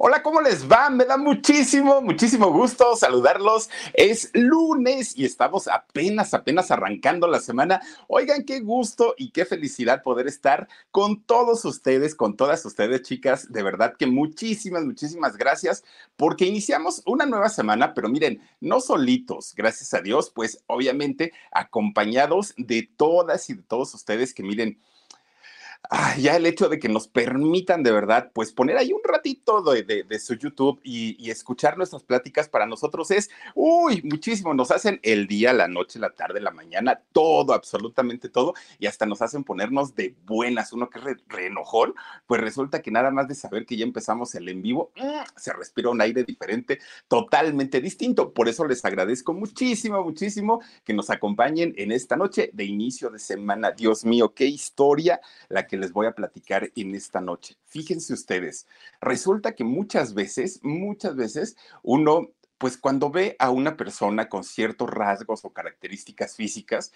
Hola, ¿cómo les va? Me da muchísimo, muchísimo gusto saludarlos. Es lunes y estamos apenas, apenas arrancando la semana. Oigan, qué gusto y qué felicidad poder estar con todos ustedes, con todas ustedes, chicas. De verdad que muchísimas, muchísimas gracias porque iniciamos una nueva semana, pero miren, no solitos, gracias a Dios, pues obviamente acompañados de todas y de todos ustedes que miren, ah, ya el hecho de que nos permitan de verdad, pues poner ahí un ratito de, de, de su YouTube y, y, escuchar nuestras pláticas para nosotros es, uy, muchísimo, nos hacen el día, la noche, la tarde, la mañana, todo, absolutamente todo, y hasta nos hacen ponernos de buenas, uno que es re, re enojón, pues resulta que nada más de saber que ya empezamos el en vivo, mmm, se respira un aire diferente, totalmente distinto, por eso les agradezco muchísimo, muchísimo que nos acompañen en esta noche de inicio de semana, Dios mío, qué historia la que les voy a platicar en esta noche. Fíjense ustedes, resulta que muchas veces, muchas veces uno pues cuando ve a una persona con ciertos rasgos o características físicas,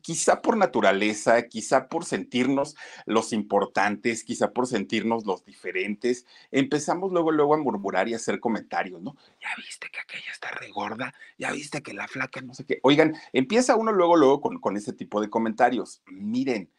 quizá por naturaleza, quizá por sentirnos los importantes, quizá por sentirnos los diferentes, empezamos luego, luego a murmurar y a hacer comentarios, ¿no? Ya viste que aquella está regorda, ya viste que la flaca no sé qué. Oigan, empieza uno luego, luego con, con ese tipo de comentarios. Miren,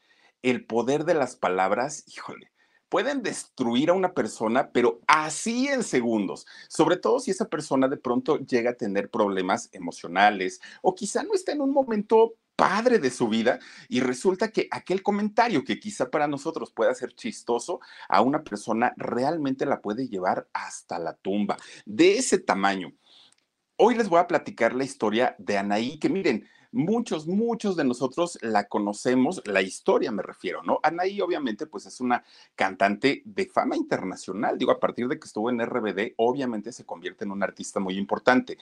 el poder de las palabras, híjole, pueden destruir a una persona, pero así en segundos, sobre todo si esa persona de pronto llega a tener problemas emocionales o quizá no está en un momento padre de su vida y resulta que aquel comentario que quizá para nosotros pueda ser chistoso, a una persona realmente la puede llevar hasta la tumba. De ese tamaño. Hoy les voy a platicar la historia de Anaí, que miren, muchos, muchos de nosotros la conocemos, la historia me refiero, ¿no? Anaí obviamente pues es una cantante de fama internacional, digo, a partir de que estuvo en RBD, obviamente se convierte en una artista muy importante,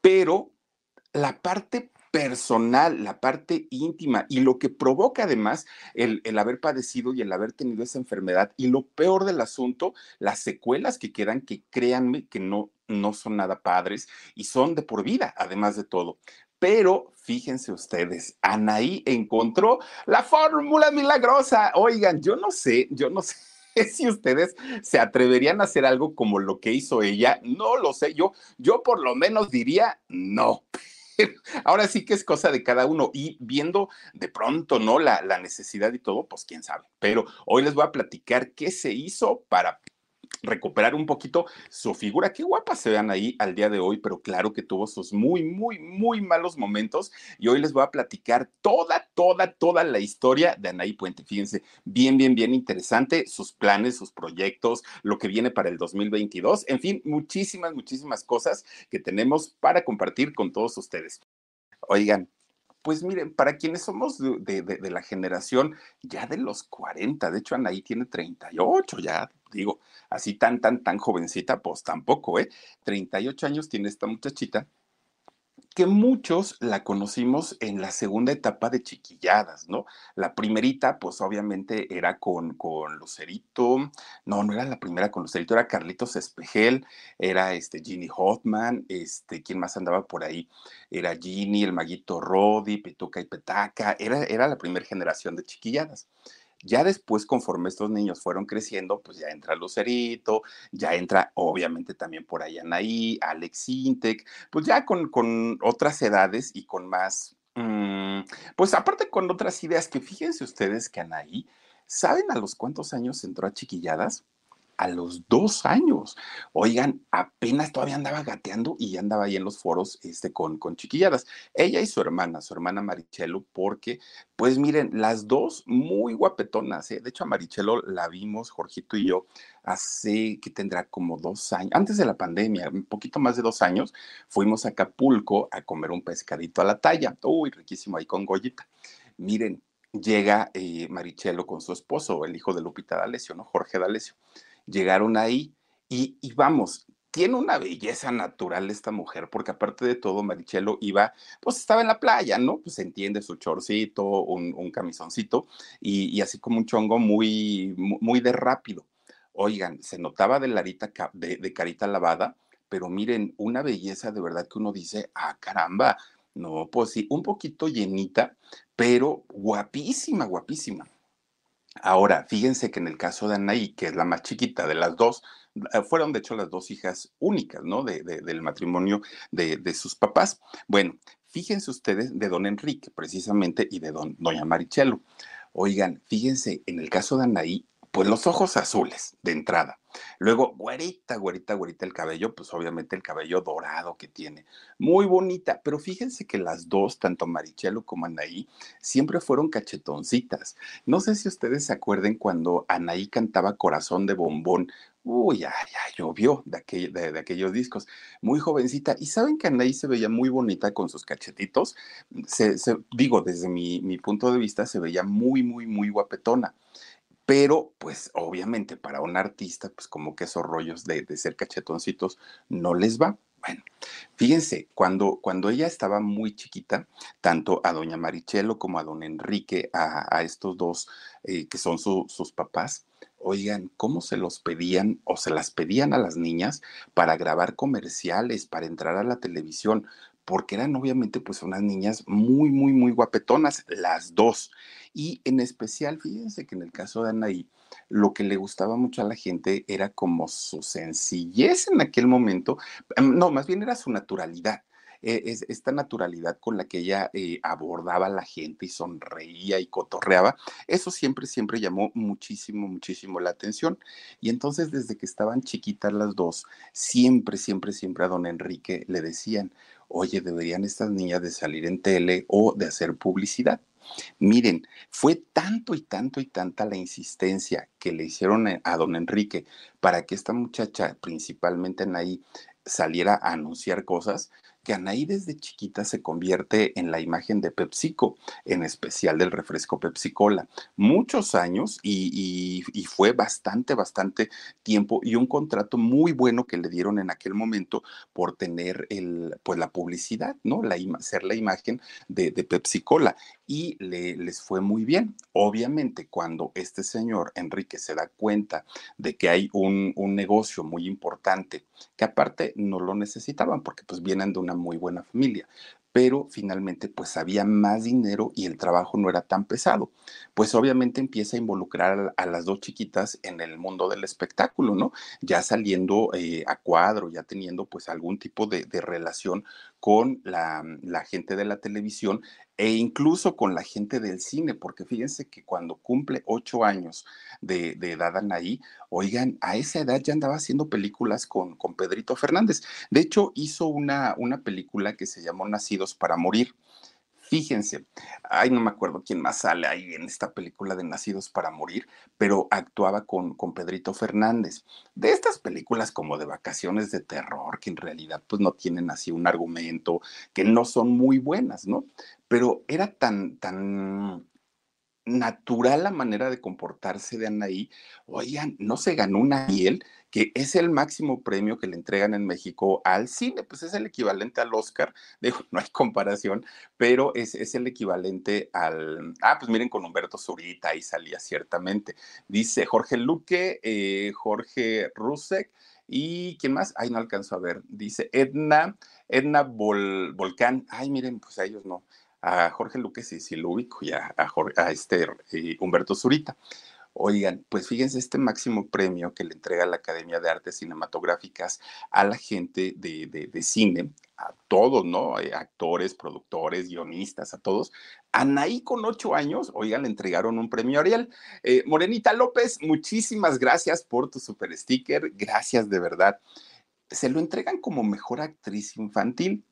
pero la parte personal, la parte íntima y lo que provoca además el, el, haber padecido y el haber tenido esa enfermedad y lo peor del asunto, las secuelas que quedan, que créanme que no, no son nada padres y son de por vida, además de todo. Pero fíjense ustedes, Anaí encontró la fórmula milagrosa. Oigan, yo no sé, yo no sé si ustedes se atreverían a hacer algo como lo que hizo ella, no lo sé, yo, yo por lo menos diría no. Ahora sí que es cosa de cada uno y viendo de pronto, ¿no? La, la necesidad y todo, pues quién sabe. Pero hoy les voy a platicar qué se hizo para recuperar un poquito su figura. Qué guapa se vean ahí al día de hoy, pero claro que tuvo sus muy, muy, muy malos momentos. Y hoy les voy a platicar toda, toda, toda la historia de Anaí Puente. Fíjense, bien, bien, bien interesante, sus planes, sus proyectos, lo que viene para el 2022. En fin, muchísimas, muchísimas cosas que tenemos para compartir con todos ustedes. Oigan, pues miren, para quienes somos de, la generación ya de los 40, de hecho Anaí tiene 38, ya digo, así tan, tan, tan jovencita, pues tampoco, ¿eh? 38 años tiene esta muchachita que muchos la conocimos en la segunda etapa de chiquilladas, ¿no? La primerita, pues obviamente era con, con Lucerito, no, no era la primera con Lucerito, era Carlitos Espejel, era este Ginny Hoffman, este, ¿quién más andaba por ahí? Era Ginny, el maguito Rodi, Petuca y Petaca, era, era la primera generación de chiquilladas. Ya después, conforme estos niños fueron creciendo, pues ya entra Lucerito, ya entra obviamente también por ahí Anaí, Alex Intec, pues ya con, con otras edades y con más, mmm, pues aparte con otras ideas que fíjense ustedes que Anaí ¿Saben a los cuántos años entró a chiquilladas? A los dos años. Oigan, apenas todavía andaba gateando y andaba ahí en los foros este, con, con chiquilladas. Ella y su hermana, su hermana Marichelo, porque, pues miren, las dos muy guapetonas. ¿eh? De hecho, a Marichelo la vimos, Jorgito y yo, hace que tendrá como dos años, antes de la pandemia, un poquito más de dos años, fuimos a Acapulco a comer un pescadito a la talla. Uy, riquísimo ahí con Goyita. Miren, llega eh, Marichelo con su esposo, el hijo de Lupita D'Alessio, ¿no? Jorge D'Alessio llegaron ahí y, vamos, tiene una belleza natural esta mujer, porque aparte de todo, Marichelo iba, pues estaba en la playa, ¿no? Pues entiende su chorcito, un, camisoncito y, así como un chongo muy, muy de rápido. Oigan, se notaba de, larita, de, de carita lavada, pero miren, una belleza de verdad que uno dice, ah, caramba, no, pues sí, un poquito llenita, pero guapísima, guapísima. Ahora, fíjense que en el caso de Anaí, que es la más chiquita de las dos, eh, fueron de hecho las dos hijas únicas, ¿no? De, del matrimonio de, de, sus papás. Bueno, fíjense ustedes de don Enrique, precisamente, y de don, doña Marichelo. Oigan, fíjense, en el caso de Anaí, pues los ojos azules de entrada. Luego, güerita, güerita, güerita el cabello, pues obviamente el cabello dorado que tiene. Muy bonita, pero fíjense que las dos, tanto Marichelo como Anaí, siempre fueron cachetoncitas. No sé si ustedes se acuerden cuando Anaí cantaba Corazón de Bombón. Uy, ya, ya llovió de, de, aquellos discos. Muy jovencita. Y saben que Anaí se veía muy bonita con sus cachetitos. Se, digo, desde mi, mi punto de vista, se veía muy, muy, muy guapetona pero pues obviamente para un artista, pues como que esos rollos de, ser cachetoncitos no les va. Bueno, fíjense, cuando, cuando ella estaba muy chiquita, tanto a doña Marichelo como a don Enrique, a, estos dos eh, que son sus papás, oigan, cómo se los pedían o se las pedían a las niñas para grabar comerciales, para entrar a la televisión porque eran obviamente pues unas niñas muy, muy, muy guapetonas, las dos. Y en especial, fíjense que en el caso de Anaí, lo que le gustaba mucho a la gente era como su sencillez en aquel momento, em, no, más bien era su naturalidad. E, es, esta naturalidad con la que ella eh, abordaba a la gente y sonreía y cotorreaba, eso siempre, siempre llamó muchísimo, muchísimo la atención. Y entonces desde que estaban chiquitas las dos, siempre, siempre, siempre a don Enrique le decían, oye, deberían estas niñas de salir en tele o de hacer publicidad. Miren, fue tanto y tanto y tanta la insistencia que le hicieron a don Enrique para que esta muchacha, principalmente Anaí, saliera a anunciar cosas, que Anaí desde chiquita se convierte en la imagen de PepsiCo, en especial del refresco Pepsi-Cola. Muchos años y, fue bastante, bastante tiempo y un contrato muy bueno que le dieron en aquel momento por tener el, pues la publicidad, ¿no? La, ser la imagen de, de Pepsi-Cola y le, les fue muy bien. Obviamente, cuando este señor Enrique se da cuenta de que hay un, un negocio muy importante, que aparte no lo necesitaban porque pues vienen de una muy buena familia, pero finalmente pues había más dinero y el trabajo no era tan pesado. Pues obviamente empieza a involucrar a, las dos chiquitas en el mundo del espectáculo, ¿no? Ya saliendo eh, a cuadro, ya teniendo pues algún tipo de, relación con la, la, gente de la televisión e incluso con la gente del cine, porque fíjense que cuando cumple ocho años de, de, edad Anaí, oigan, a esa edad ya andaba haciendo películas con, con Pedrito Fernández. De hecho, hizo una, una película que se llamó Nacidos para Morir. Fíjense, ay, no me acuerdo quién más sale ahí en esta película de Nacidos para Morir, pero actuaba con, con Pedrito Fernández. De estas películas como de vacaciones de terror, que en realidad pues no tienen así un argumento, que no son muy buenas, ¿no? Pero era tan, tan natural la manera de comportarse de Anaí. Oigan, no se ganó una miel, que es el máximo premio que le entregan en México al cine, pues es el equivalente al Oscar, digo, no hay comparación, pero es, es el equivalente al, ah, pues miren con Humberto Zurita, ahí salía ciertamente. Dice Jorge Luque, eh, Jorge Rusek, y ¿quién más? Ay, no alcanzo a ver. Dice Edna, Edna Volcán. Ay, miren, pues a ellos no a Jorge Luque sí, sí lo ubico y a, a, este eh, Humberto Zurita. Oigan, pues fíjense este máximo premio que le entrega la Academia de Artes Cinematográficas a la gente de, de, cine, a todos, ¿no? Eh, actores, productores, guionistas, a todos, Anaí con ocho años, oigan, le entregaron un premio Ariel. Eh, Morenita López, muchísimas gracias por tu super sticker, gracias de verdad. Se lo entregan como mejor actriz infantil.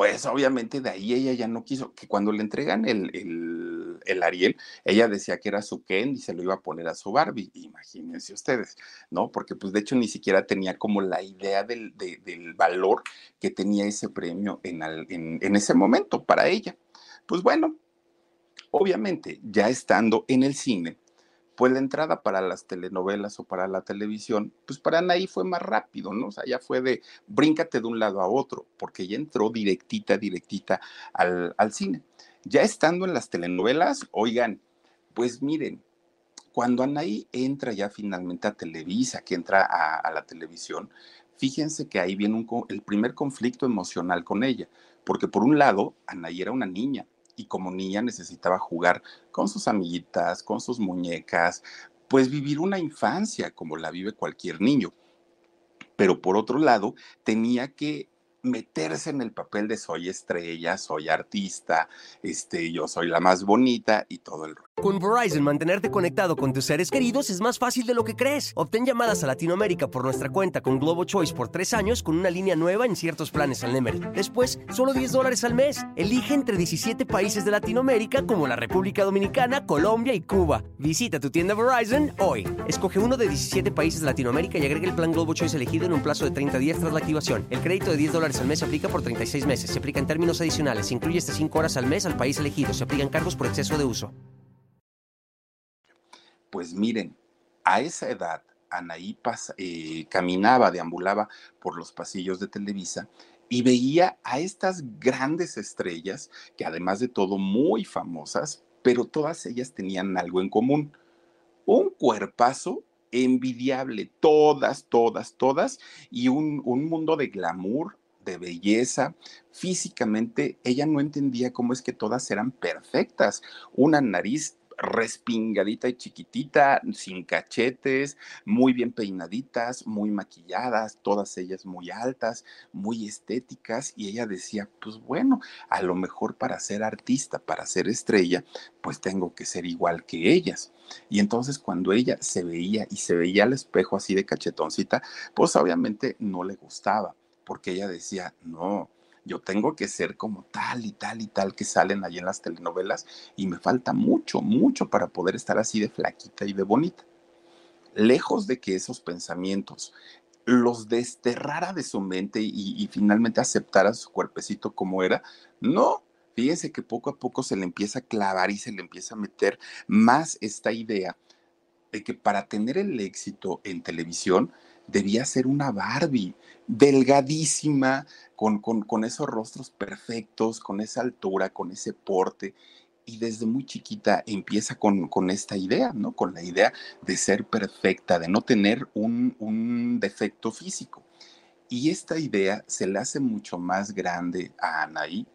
Pues obviamente de ahí ella ya no quiso, que cuando le entregan el, el, Ariel, ella decía que era su Ken y se lo iba a poner a su Barbie, imagínense ustedes, ¿no? Porque pues de hecho ni siquiera tenía como la idea del, del valor que tenía ese premio en, en, en ese momento para ella. Pues bueno, Obviamente, ya estando en el cine, pues la entrada para las telenovelas o para la televisión, pues para Anaí fue más rápido, ¿no? O sea, ya fue de bríncate de un lado a otro, porque ya entró directita, directita al, cine. Ya estando en las telenovelas, oigan, pues miren, cuando Anaí entra ya finalmente a Televisa, que entra a, la televisión, fíjense que ahí viene el primer conflicto emocional con ella, porque por un lado, Anaí era una niña, y como niña necesitaba jugar con sus amiguitas, con sus muñecas, pues vivir una infancia como la vive cualquier niño. Pero por otro lado, tenía que meterse en el papel de soy estrella, soy artista, este, yo soy la más bonita y todo el Con Verizon, mantenerte conectado con tus seres queridos es más fácil de lo que crees. Obtén llamadas a Latinoamérica por nuestra cuenta con Globo Choice por tres años con una línea nueva en ciertos planes al Nemery. Después, solo 10 dólares al mes. Elige entre 17 países de Latinoamérica como la República Dominicana, Colombia y Cuba. Visita tu tienda Verizon hoy. Escoge uno de 17 países de Latinoamérica y agrega el plan Globo Choice elegido en un plazo de 30 días tras la activación. El crédito de 10 dólares al mes se aplica por 36 meses. Se aplica en términos adicionales. Se incluye hasta 5 horas al mes al país elegido. Se aplican cargos por exceso de uso. Pues miren, a esa edad, Anaí eh, caminaba, deambulaba por los pasillos de Televisa y veía a estas grandes estrellas, que además de todo muy famosas, pero todas ellas tenían algo en común. Un cuerpazo envidiable, todas, todas, todas, y un, mundo de glamour, de belleza. Físicamente, ella no entendía cómo es que todas eran perfectas. Una nariz respingadita y chiquitita, sin cachetes, muy bien peinaditas, muy maquilladas, todas ellas muy altas, muy estéticas, y ella decía, pues bueno, a lo mejor para ser artista, para ser estrella, pues tengo que ser igual que ellas. Y entonces cuando ella se veía y se veía al espejo así de cachetoncita, pues obviamente no le gustaba, porque ella decía, no, yo tengo que ser como tal y tal y tal que salen allí en las telenovelas y me falta mucho, mucho para poder estar así de flaquita y de bonita. Lejos de que esos pensamientos los desterrara de su mente y, finalmente aceptara su cuerpecito como era, no, fíjense que poco a poco se le empieza a clavar y se le empieza a meter más esta idea de que para tener el éxito en televisión debía ser una Barbie, delgadísima, con, con, esos rostros perfectos, con esa altura, con ese porte. Y desde muy chiquita empieza con, con, esta idea, ¿no? Con la idea de ser perfecta, de no tener un, un defecto físico. Y esta idea se le hace mucho más grande a Anaí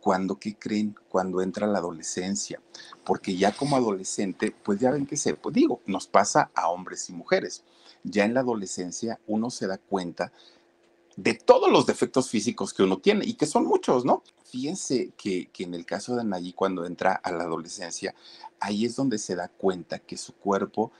cuando, ¿qué creen? Cuando entra la adolescencia. Porque ya como adolescente, pues ya ven que se, pues digo, nos pasa a hombres y mujeres ya en la adolescencia uno se da cuenta de todos los defectos físicos que uno tiene y que son muchos, ¿no? Fíjense que, en el caso de Anaí, cuando entra a la adolescencia, ahí es donde se da cuenta que su cuerpo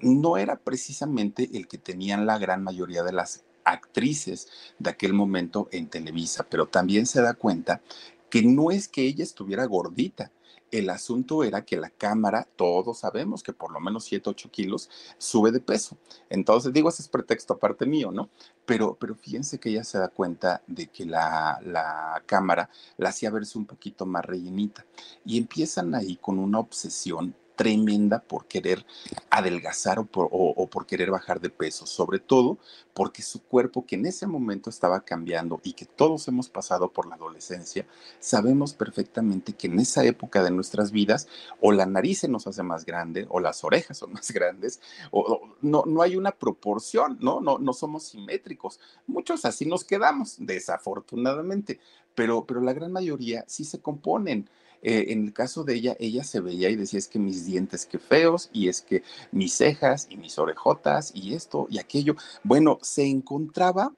no era precisamente el que tenían la gran mayoría de las actrices de aquel momento en Televisa, pero también se da cuenta que no es que ella estuviera gordita, el asunto era que la cámara, todos sabemos que por lo menos 7, 8 kilos sube de peso. Entonces, digo, ese es pretexto aparte mío, ¿no? Pero, pero fíjense que ella se da cuenta de que la, la cámara la hacía verse un poquito más rellenita. Y empiezan ahí con una obsesión tremenda por querer adelgazar o por, querer bajar de peso, sobre todo porque su cuerpo que en ese momento estaba cambiando y que todos hemos pasado por la adolescencia, sabemos perfectamente que en esa época de nuestras vidas o la nariz se nos hace más grande o las orejas son más grandes o, no, no hay una proporción, ¿no? ¿no? No somos simétricos. Muchos así nos quedamos, desafortunadamente, pero, pero la gran mayoría sí se componen. Eh, en el caso de ella, ella se veía y decía, es que mis dientes qué feos, y es que mis cejas y mis orejotas y esto y aquello. Bueno, se encontraba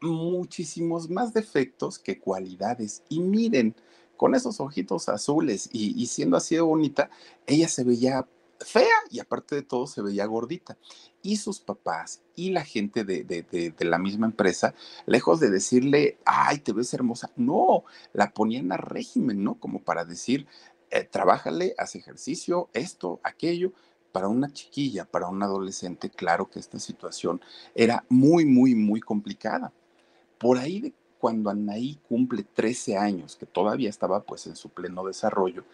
muchísimos más defectos que cualidades. Y miren, con esos ojitos azules y, siendo así de bonita, ella se veía fea y aparte de todo se veía gordita. Y sus papás y la gente de, de, la misma empresa, lejos de decirle, ay, te ves hermosa, no, la ponían a régimen, ¿no? Como para decir, eh, trabájale, haz ejercicio, esto, aquello. Para una chiquilla, para un adolescente, claro que esta situación era muy, muy, muy complicada. Por ahí de cuando Anaí cumple 13 años, que todavía estaba pues en su pleno desarrollo,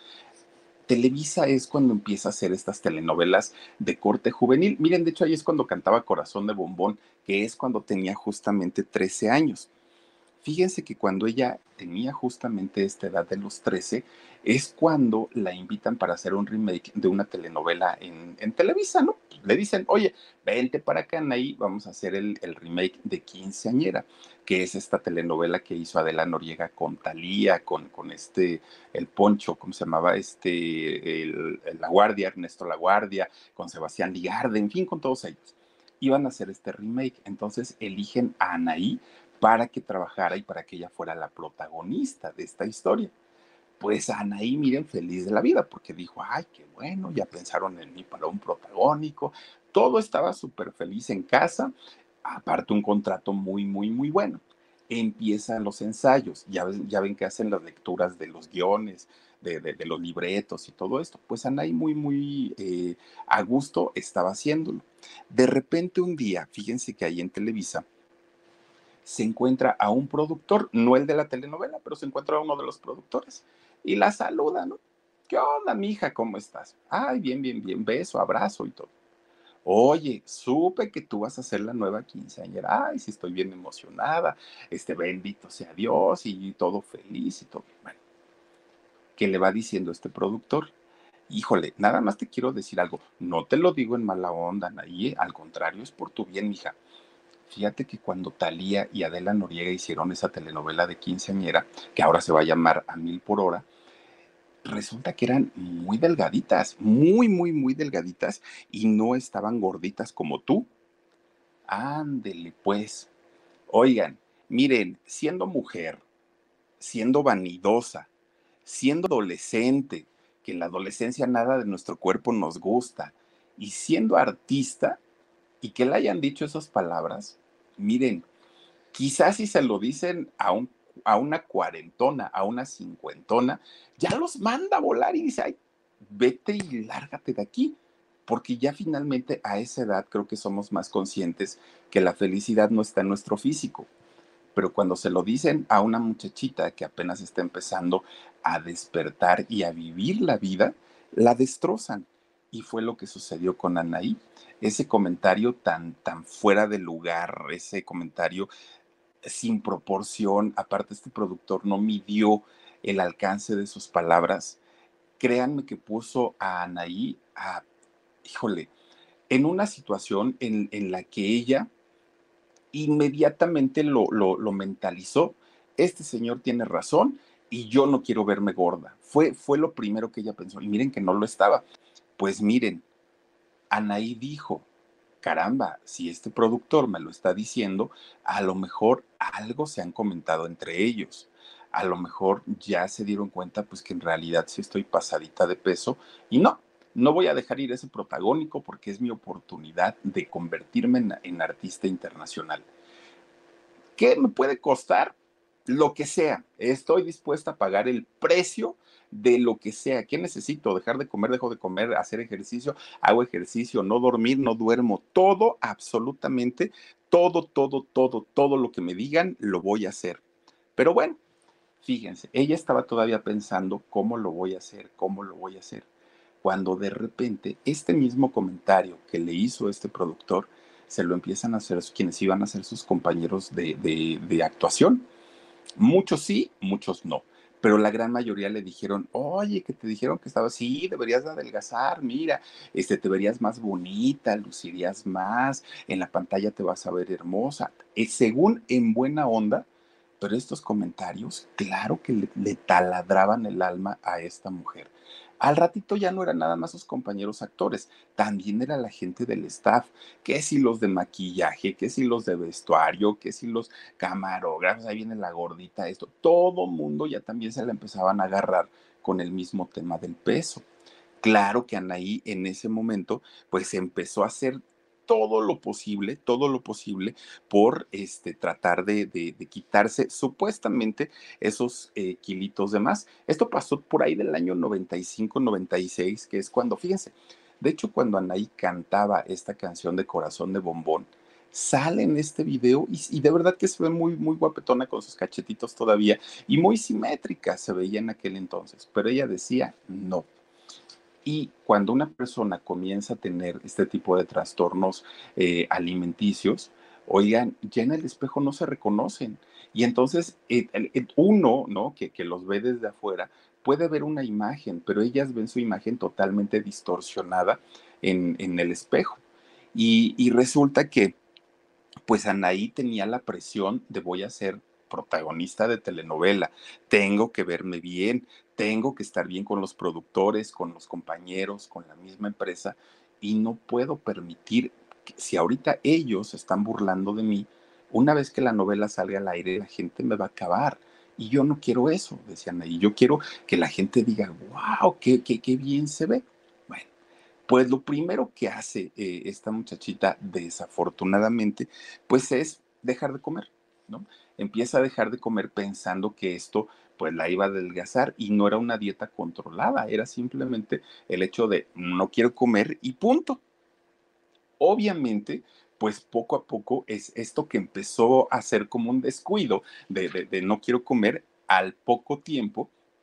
Televisa es cuando empieza a hacer estas telenovelas de corte juvenil. Miren, de hecho ahí es cuando cantaba Corazón de Bombón, que es cuando tenía justamente 13 años. Fíjense que cuando ella tenía justamente esta edad de los 13, es cuando la invitan para hacer un remake de una telenovela en, Televisa, ¿no? Le dicen, oye, vente para acá, Anaí, vamos a hacer el, remake de Quinceañera, que es esta telenovela que hizo Adela Noriega con Talía, con, con este, el Poncho, ¿cómo se llamaba? Este, el, La Guardia, Ernesto La Guardia, con Sebastián Ligarde, en fin, con todos ellos. Iban a hacer este remake, entonces eligen a Anaí para que trabajara y para que ella fuera la protagonista de esta historia. Pues Anaí, miren, feliz de la vida, porque dijo, ay, qué bueno, ya pensaron en mí para un protagónico. Todo estaba súper feliz en casa, aparte un contrato muy, muy, muy bueno. Empiezan los ensayos, ya, ya ven que hacen las lecturas de los guiones, de, los libretos y todo esto. Pues Anaí muy, muy eh, a gusto estaba haciéndolo. De repente un día, fíjense que ahí en Televisa, se encuentra a un productor, no el de la telenovela, pero se encuentra a uno de los productores y la saluda, ¿no? ¿Qué onda, mija? ¿Cómo estás? Ay, bien, bien, bien, beso, abrazo y todo. Oye, supe que tú vas a ser la nueva quinceañera. Ay, sí, estoy bien emocionada. Este, bendito sea Dios y todo feliz y todo. Bueno, ¿qué le va diciendo este productor? Híjole, nada más te quiero decir algo. No te lo digo en mala onda, nadie. Al contrario, es por tu bien, mija. Fíjate que cuando Talía y Adela Noriega hicieron esa telenovela de quinceañera, que ahora se va a llamar A Mil por Hora, resulta que eran muy delgaditas, muy, muy, muy delgaditas y no estaban gorditas como tú. Ándele, pues. Oigan, miren, siendo mujer, siendo vanidosa, siendo adolescente, que en la adolescencia nada de nuestro cuerpo nos gusta, y siendo artista, y que le hayan dicho esas palabras, miren, quizás si se lo dicen a, un, a una cuarentona, a una cincuentona, ya los manda a volar y dice, ay, vete y lárgate de aquí, porque ya finalmente a esa edad creo que somos más conscientes que la felicidad no está en nuestro físico. Pero cuando se lo dicen a una muchachita que apenas está empezando a despertar y a vivir la vida, la destrozan. Y fue lo que sucedió con Anaí ese comentario tan, tan fuera de lugar, ese comentario sin proporción, aparte este productor no midió el alcance de sus palabras, créanme que puso a Anaí a, híjole, en una situación en, la que ella inmediatamente lo, lo, lo, mentalizó, este señor tiene razón y yo no quiero verme gorda. Fue, fue lo primero que ella pensó. Y miren que no lo estaba. Pues miren, Anaí dijo, caramba, si este productor me lo está diciendo, a lo mejor algo se han comentado entre ellos. A lo mejor ya se dieron cuenta pues que en realidad sí estoy pasadita de peso y no, no voy a dejar ir ese protagónico porque es mi oportunidad de convertirme en, en artista internacional. ¿Qué me puede costar? Lo que sea. Estoy dispuesta a pagar el precio de lo que sea. ¿Qué necesito? Dejar de comer, dejo de comer, hacer ejercicio, hago ejercicio, no dormir, no duermo. Todo, absolutamente, todo, todo, todo, todo lo que me digan, lo voy a hacer. Pero bueno, fíjense, ella estaba todavía pensando cómo lo voy a hacer, cómo lo voy a hacer. Cuando de repente este mismo comentario que le hizo este productor, se lo empiezan a hacer quienes iban a ser sus compañeros de, de, de actuación. Muchos sí, muchos no pero la gran mayoría le dijeron, oye, que te dijeron que estabas, sí, deberías adelgazar, mira, este, te verías más bonita, lucirías más, en la pantalla te vas a ver hermosa, y según en buena onda, pero estos comentarios, claro que le, taladraban el alma a esta mujer. Al ratito ya no eran nada más sus compañeros actores, también era la gente del staff, que si los de maquillaje, que si los de vestuario, que si los camarógrafos, ahí viene la gordita, esto, todo mundo ya también se la empezaban a agarrar con el mismo tema del peso. Claro que Anaí en ese momento pues empezó a hacer todo lo posible, todo lo posible por este, tratar de, quitarse supuestamente esos eh, kilitos de más. Esto pasó por ahí del año 95, 96, que es cuando, fíjense, de hecho cuando Anaí cantaba esta canción de Corazón de Bombón, sale en este video y, de verdad que se ve muy, muy guapetona con sus cachetitos todavía y muy simétrica se veía en aquel entonces, pero ella decía no y cuando una persona comienza a tener este tipo de trastornos eh, alimenticios, oigan, ya en el espejo no se reconocen. Y entonces eh, uno, ¿no? Que, los ve desde afuera, puede ver una imagen, pero ellas ven su imagen totalmente distorsionada en, el espejo. Y, y, resulta que, pues Anaí tenía la presión de voy a ser protagonista de telenovela, tengo que verme bien, tengo que estar bien con los productores, con los compañeros, con la misma empresa y no puedo permitir que si ahorita ellos están burlando de mí, una vez que la novela salga al aire, la gente me va a acabar. Y yo no quiero eso, decían ahí. Yo quiero que la gente diga, wow, qué, bien se ve. Bueno, pues lo primero que hace eh, esta muchachita, desafortunadamente, pues es dejar de comer, ¿no? Empieza a dejar de comer pensando que esto pues la iba a adelgazar y no era una dieta controlada, era simplemente el hecho de no quiero comer y punto. Obviamente, pues poco a poco es esto que empezó a ser como un descuido de, de no quiero comer al poco tiempo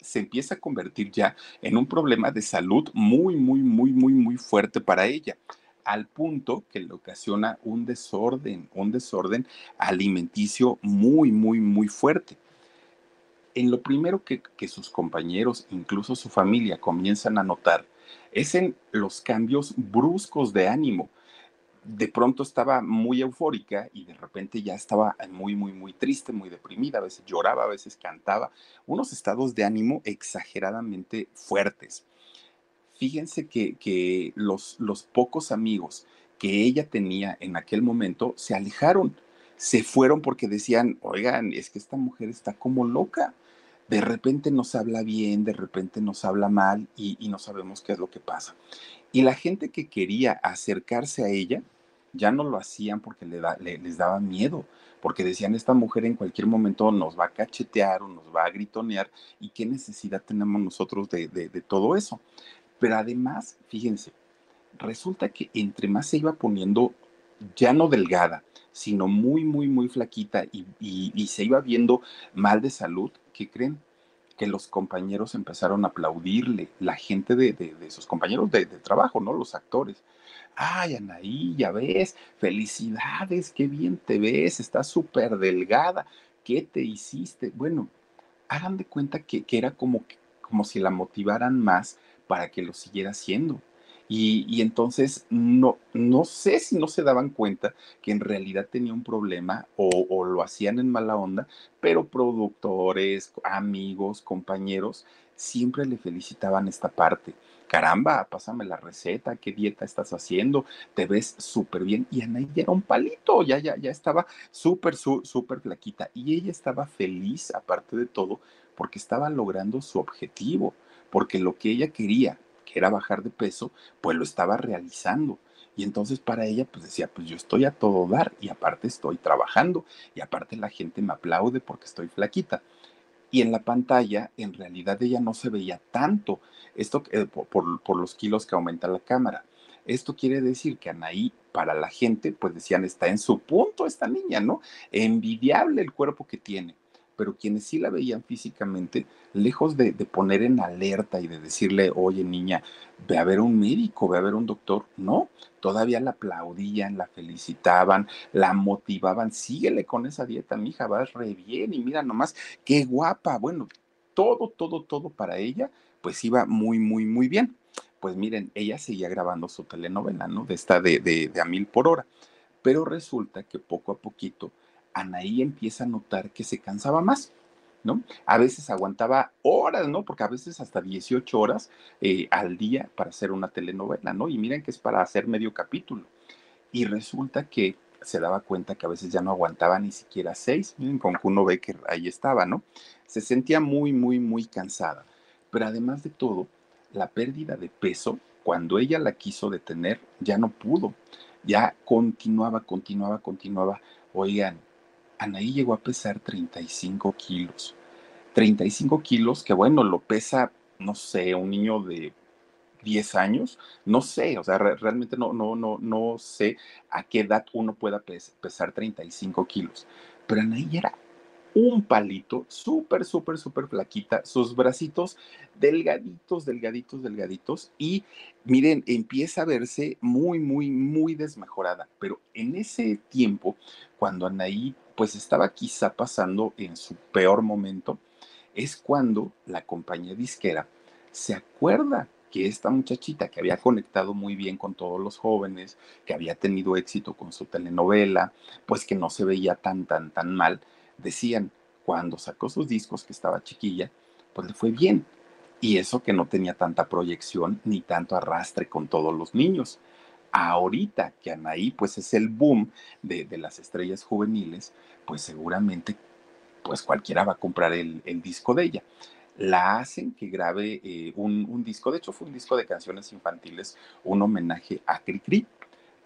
se empieza a convertir ya en un problema de salud muy, muy, muy, muy, muy fuerte para ella al punto que le ocasiona un desorden, un desorden alimenticio muy, muy, muy fuerte. En lo primero que, que, sus compañeros, incluso su familia, comienzan a notar es en los cambios bruscos de ánimo de pronto estaba muy eufórica y de repente ya estaba muy, muy, muy triste, muy deprimida, a veces lloraba, a veces cantaba, unos estados de ánimo exageradamente fuertes. Fíjense que, los, los pocos amigos que ella tenía en aquel momento se alejaron, se fueron porque decían, oigan, es que esta mujer está como loca. De repente nos habla bien, de repente nos habla mal y, y no sabemos qué es lo que pasa. Y la gente que quería acercarse a ella, ya no lo hacían porque les daba miedo, porque decían, esta mujer en cualquier momento nos va a cachetear o nos va a gritonear y qué necesidad tenemos nosotros de, todo eso. Pero además, fíjense, resulta que entre más se iba poniendo ya no delgada, sino muy, muy, muy flaquita y, se iba viendo mal de salud, ¿qué creen? Que los compañeros empezaron a aplaudirle, la gente de, de sus compañeros de, trabajo, ¿no? Los actores ay, Anaí, ya ves, felicidades, qué bien te ves, estás súper delgada, ¿qué te hiciste? Bueno, hagan de cuenta que, era como, como si la motivaran más para que lo siguiera haciendo. Y, entonces no, no sé si no se daban cuenta que en realidad tenía un problema o, o, lo hacían en mala onda, pero productores, amigos, compañeros siempre le felicitaban esta parte caramba, pásame la receta, qué dieta estás haciendo, te ves súper bien. Y Anaí ya era un palito, ya, ya, ya estaba súper, súper flaquita. Y ella estaba feliz, aparte de todo, porque estaba logrando su objetivo, porque lo que ella quería, que era bajar de peso, pues lo estaba realizando. Y entonces para ella, pues decía, pues yo estoy a todo dar y aparte estoy trabajando y aparte la gente me aplaude porque estoy flaquita y en la pantalla en realidad ella no se veía tanto, esto eh, por, los kilos que aumenta la cámara. Esto quiere decir que Anaí, para la gente, pues decían, está en su punto esta niña, ¿no? Envidiable el cuerpo que tiene. Pero quienes sí la veían físicamente, lejos de, poner en alerta y de decirle, oye niña, ve a ver un médico, ve a ver un doctor, no, todavía la aplaudían, la felicitaban, la motivaban, síguele con esa dieta, mija, vas re bien y mira nomás, qué guapa, bueno, todo, todo, todo para ella, pues iba muy, muy, muy bien. Pues miren, ella seguía grabando su telenovela, ¿no? De esta de, de, de a mil por hora, pero resulta que poco a poquito, Anaí empieza a notar que se cansaba más, ¿no? A veces aguantaba horas, ¿no? Porque a veces hasta 18 horas eh, al día para hacer una telenovela, ¿no? Y miren que es para hacer medio capítulo. Y resulta que se daba cuenta que a veces ya no aguantaba ni siquiera seis, miren, con uno ve que ahí estaba, ¿no? Se sentía muy, muy, muy cansada. Pero además de todo, la pérdida de peso, cuando ella la quiso detener, ya no pudo. Ya continuaba, continuaba, continuaba. Oigan, Anaí llegó a pesar 35 kilos. 35 kilos, que bueno, lo pesa, no sé, un niño de 10 años, no sé, o sea, re realmente no, no, no, no sé a qué edad uno pueda pes pesar 35 kilos. Pero Anaí era un palito, súper, súper, súper flaquita, sus bracitos delgaditos, delgaditos, delgaditos, y miren, empieza a verse muy, muy, muy desmejorada. Pero en ese tiempo, cuando Anaí pues estaba quizá pasando en su peor momento, es cuando la compañía disquera se acuerda que esta muchachita que había conectado muy bien con todos los jóvenes, que había tenido éxito con su telenovela, pues que no se veía tan, tan, tan mal, decían, cuando sacó sus discos, que estaba chiquilla, pues le fue bien. Y eso que no tenía tanta proyección ni tanto arrastre con todos los niños ahorita que Anaí pues es el boom de, de, las estrellas juveniles, pues seguramente pues cualquiera va a comprar el, el disco de ella. La hacen que grabe eh, un, un, disco, de hecho fue un disco de canciones infantiles, un homenaje a Cricri,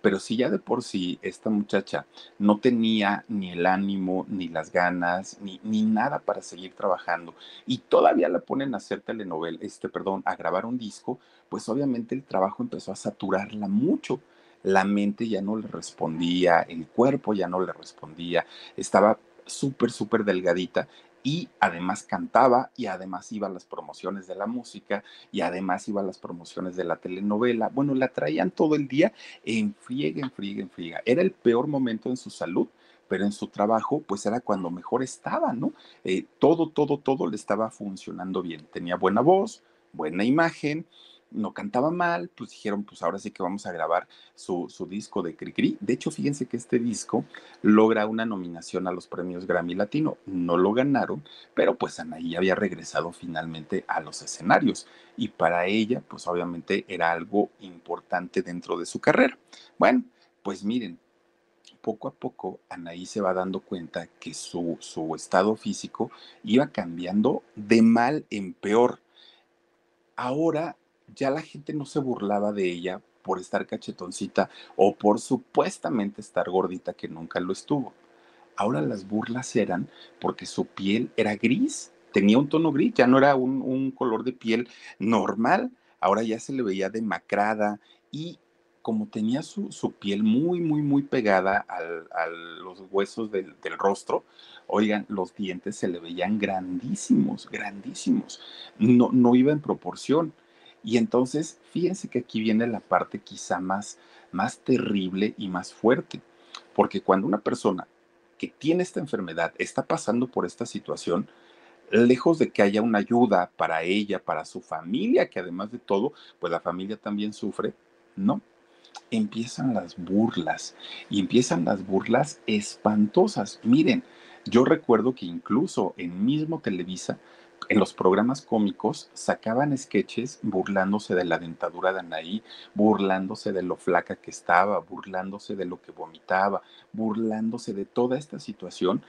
pero si ya de por sí esta muchacha no tenía ni el ánimo, ni las ganas, ni, ni nada para seguir trabajando, y todavía la ponen a hacer telenovela, este, perdón, a grabar un disco, pues obviamente el trabajo empezó a saturarla mucho. La mente ya no le respondía, el cuerpo ya no le respondía, estaba súper, súper delgadita y además cantaba y además iba a las promociones de la música y además iba a las promociones de la telenovela. Bueno, la traían todo el día en friega, en friega, en friega. Era el peor momento en su salud, pero en su trabajo, pues era cuando mejor estaba, ¿no? Eh, todo, todo, todo le estaba funcionando bien. Tenía buena voz, buena imagen, no cantaba mal, pues dijeron, pues ahora sí que vamos a grabar su, su disco de Cricri. De hecho, fíjense que este disco logra una nominación a los premios Grammy Latino. No lo ganaron, pero pues Anaí había regresado finalmente a los escenarios y para ella, pues obviamente era algo importante dentro de su carrera. Bueno, pues miren, poco a poco Anaí se va dando cuenta que su, su estado físico iba cambiando de mal en peor. Ahora ya la gente no se burlaba de ella por estar cachetoncita o por supuestamente estar gordita que nunca lo estuvo. Ahora las burlas eran porque su piel era gris, tenía un tono gris, ya no era un, un color de piel normal, ahora ya se le veía demacrada y como tenía su, su piel muy, muy, muy pegada al, a los huesos del, del, rostro, oigan, los dientes se le veían grandísimos, grandísimos. No, no iba en proporción. Y entonces, fíjense que aquí viene la parte quizá más, más terrible y más fuerte, porque cuando una persona que tiene esta enfermedad está pasando por esta situación, lejos de que haya una ayuda para ella, para su familia, que además de todo, pues la familia también sufre, no. Empiezan las burlas y empiezan las burlas espantosas. Miren, yo recuerdo que incluso en mismo Televisa en los programas cómicos sacaban sketches burlándose de la dentadura de Anaí, burlándose de lo flaca que estaba, burlándose de lo que vomitaba, burlándose de toda esta situación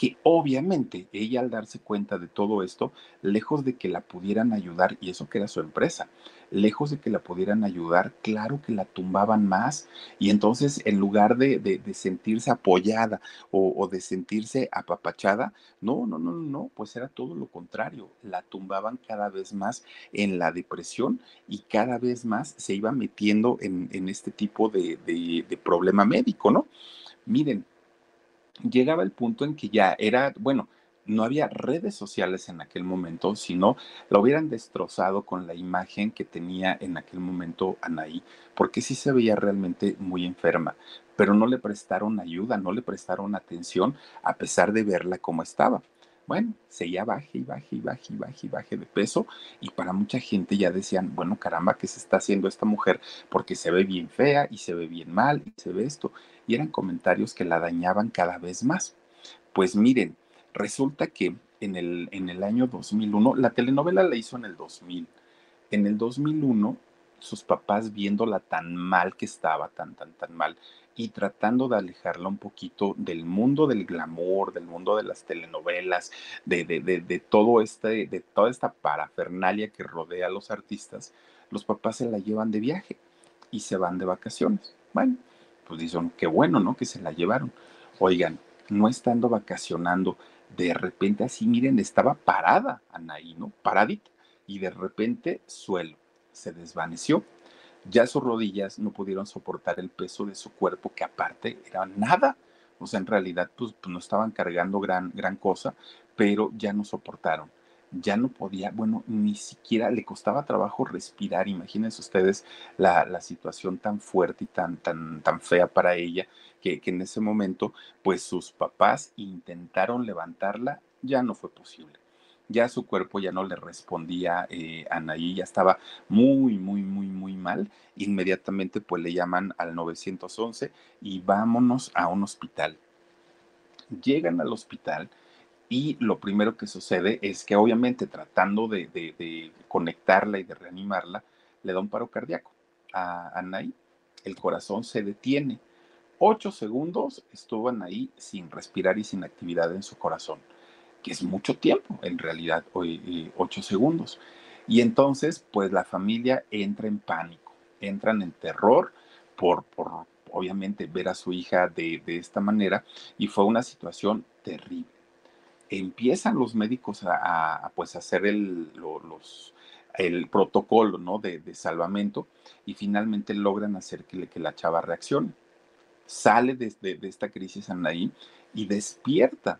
que obviamente ella al darse cuenta de todo esto, lejos de que la pudieran ayudar, y eso que era su empresa, lejos de que la pudieran ayudar, claro que la tumbaban más, y entonces en lugar de, de, sentirse apoyada o, o, de sentirse apapachada, no, no, no, no, pues era todo lo contrario, la tumbaban cada vez más en la depresión y cada vez más se iba metiendo en, en este tipo de, de problema médico, ¿no? Miren, llegaba el punto en que ya era, bueno, no había redes sociales en aquel momento, sino lo hubieran destrozado con la imagen que tenía en aquel momento Anaí, porque sí se veía realmente muy enferma, pero no le prestaron ayuda, no le prestaron atención a pesar de verla como estaba. Bueno, seguía baje y baje y baje y baje y baje de peso y para mucha gente ya decían, bueno, caramba, ¿qué se está haciendo esta mujer? Porque se ve bien fea y se ve bien mal y se ve esto. Y eran comentarios que la dañaban cada vez más. Pues miren, Resulta que en el, en el año 2001, la telenovela la hizo en el 2000. En el 2001, sus papás viéndola tan mal que estaba, tan, tan, tan mal, y tratando de alejarla un poquito del mundo del glamour, del mundo de las telenovelas, de, de, de, todo este, de toda esta parafernalia que rodea a los artistas, los papás se la llevan de viaje y se van de vacaciones. Bueno, pues dicen, qué bueno, ¿no? Que se la llevaron. Oigan, no estando vacacionando, de repente así, miren, estaba parada Anaí, ¿no? Paradita. Y de repente suelo, se desvaneció. Ya sus rodillas no pudieron soportar el peso de su cuerpo, que aparte era nada. O sea, en realidad, pues, pues no estaban cargando gran, gran cosa, pero ya no soportaron ya no podía, bueno, ni siquiera le costaba trabajo respirar. Imagínense ustedes la, la situación tan fuerte y tan, tan, tan fea para ella, que, que, en ese momento, pues sus papás intentaron levantarla, ya no fue posible. Ya su cuerpo ya no le respondía eh, a Anaí, ya estaba muy, muy, muy, muy mal. Inmediatamente, pues le llaman al 911 y vámonos a un hospital. Llegan al hospital y lo primero que sucede es que obviamente tratando de, conectarla y de reanimarla, le da un paro cardíaco a Anaí. El corazón se detiene. Ocho segundos estuvo Anaí sin respirar y sin actividad en su corazón, que es mucho tiempo, en realidad, eh, ocho segundos. Y entonces, pues la familia entra en pánico, entran en terror por, por obviamente, ver a su hija de, de esta manera y fue una situación terrible empiezan los médicos a, pues, hacer el, el protocolo ¿no? de, salvamento y finalmente logran hacer que, que la chava reaccione. Sale de, de esta crisis Anaí y despierta.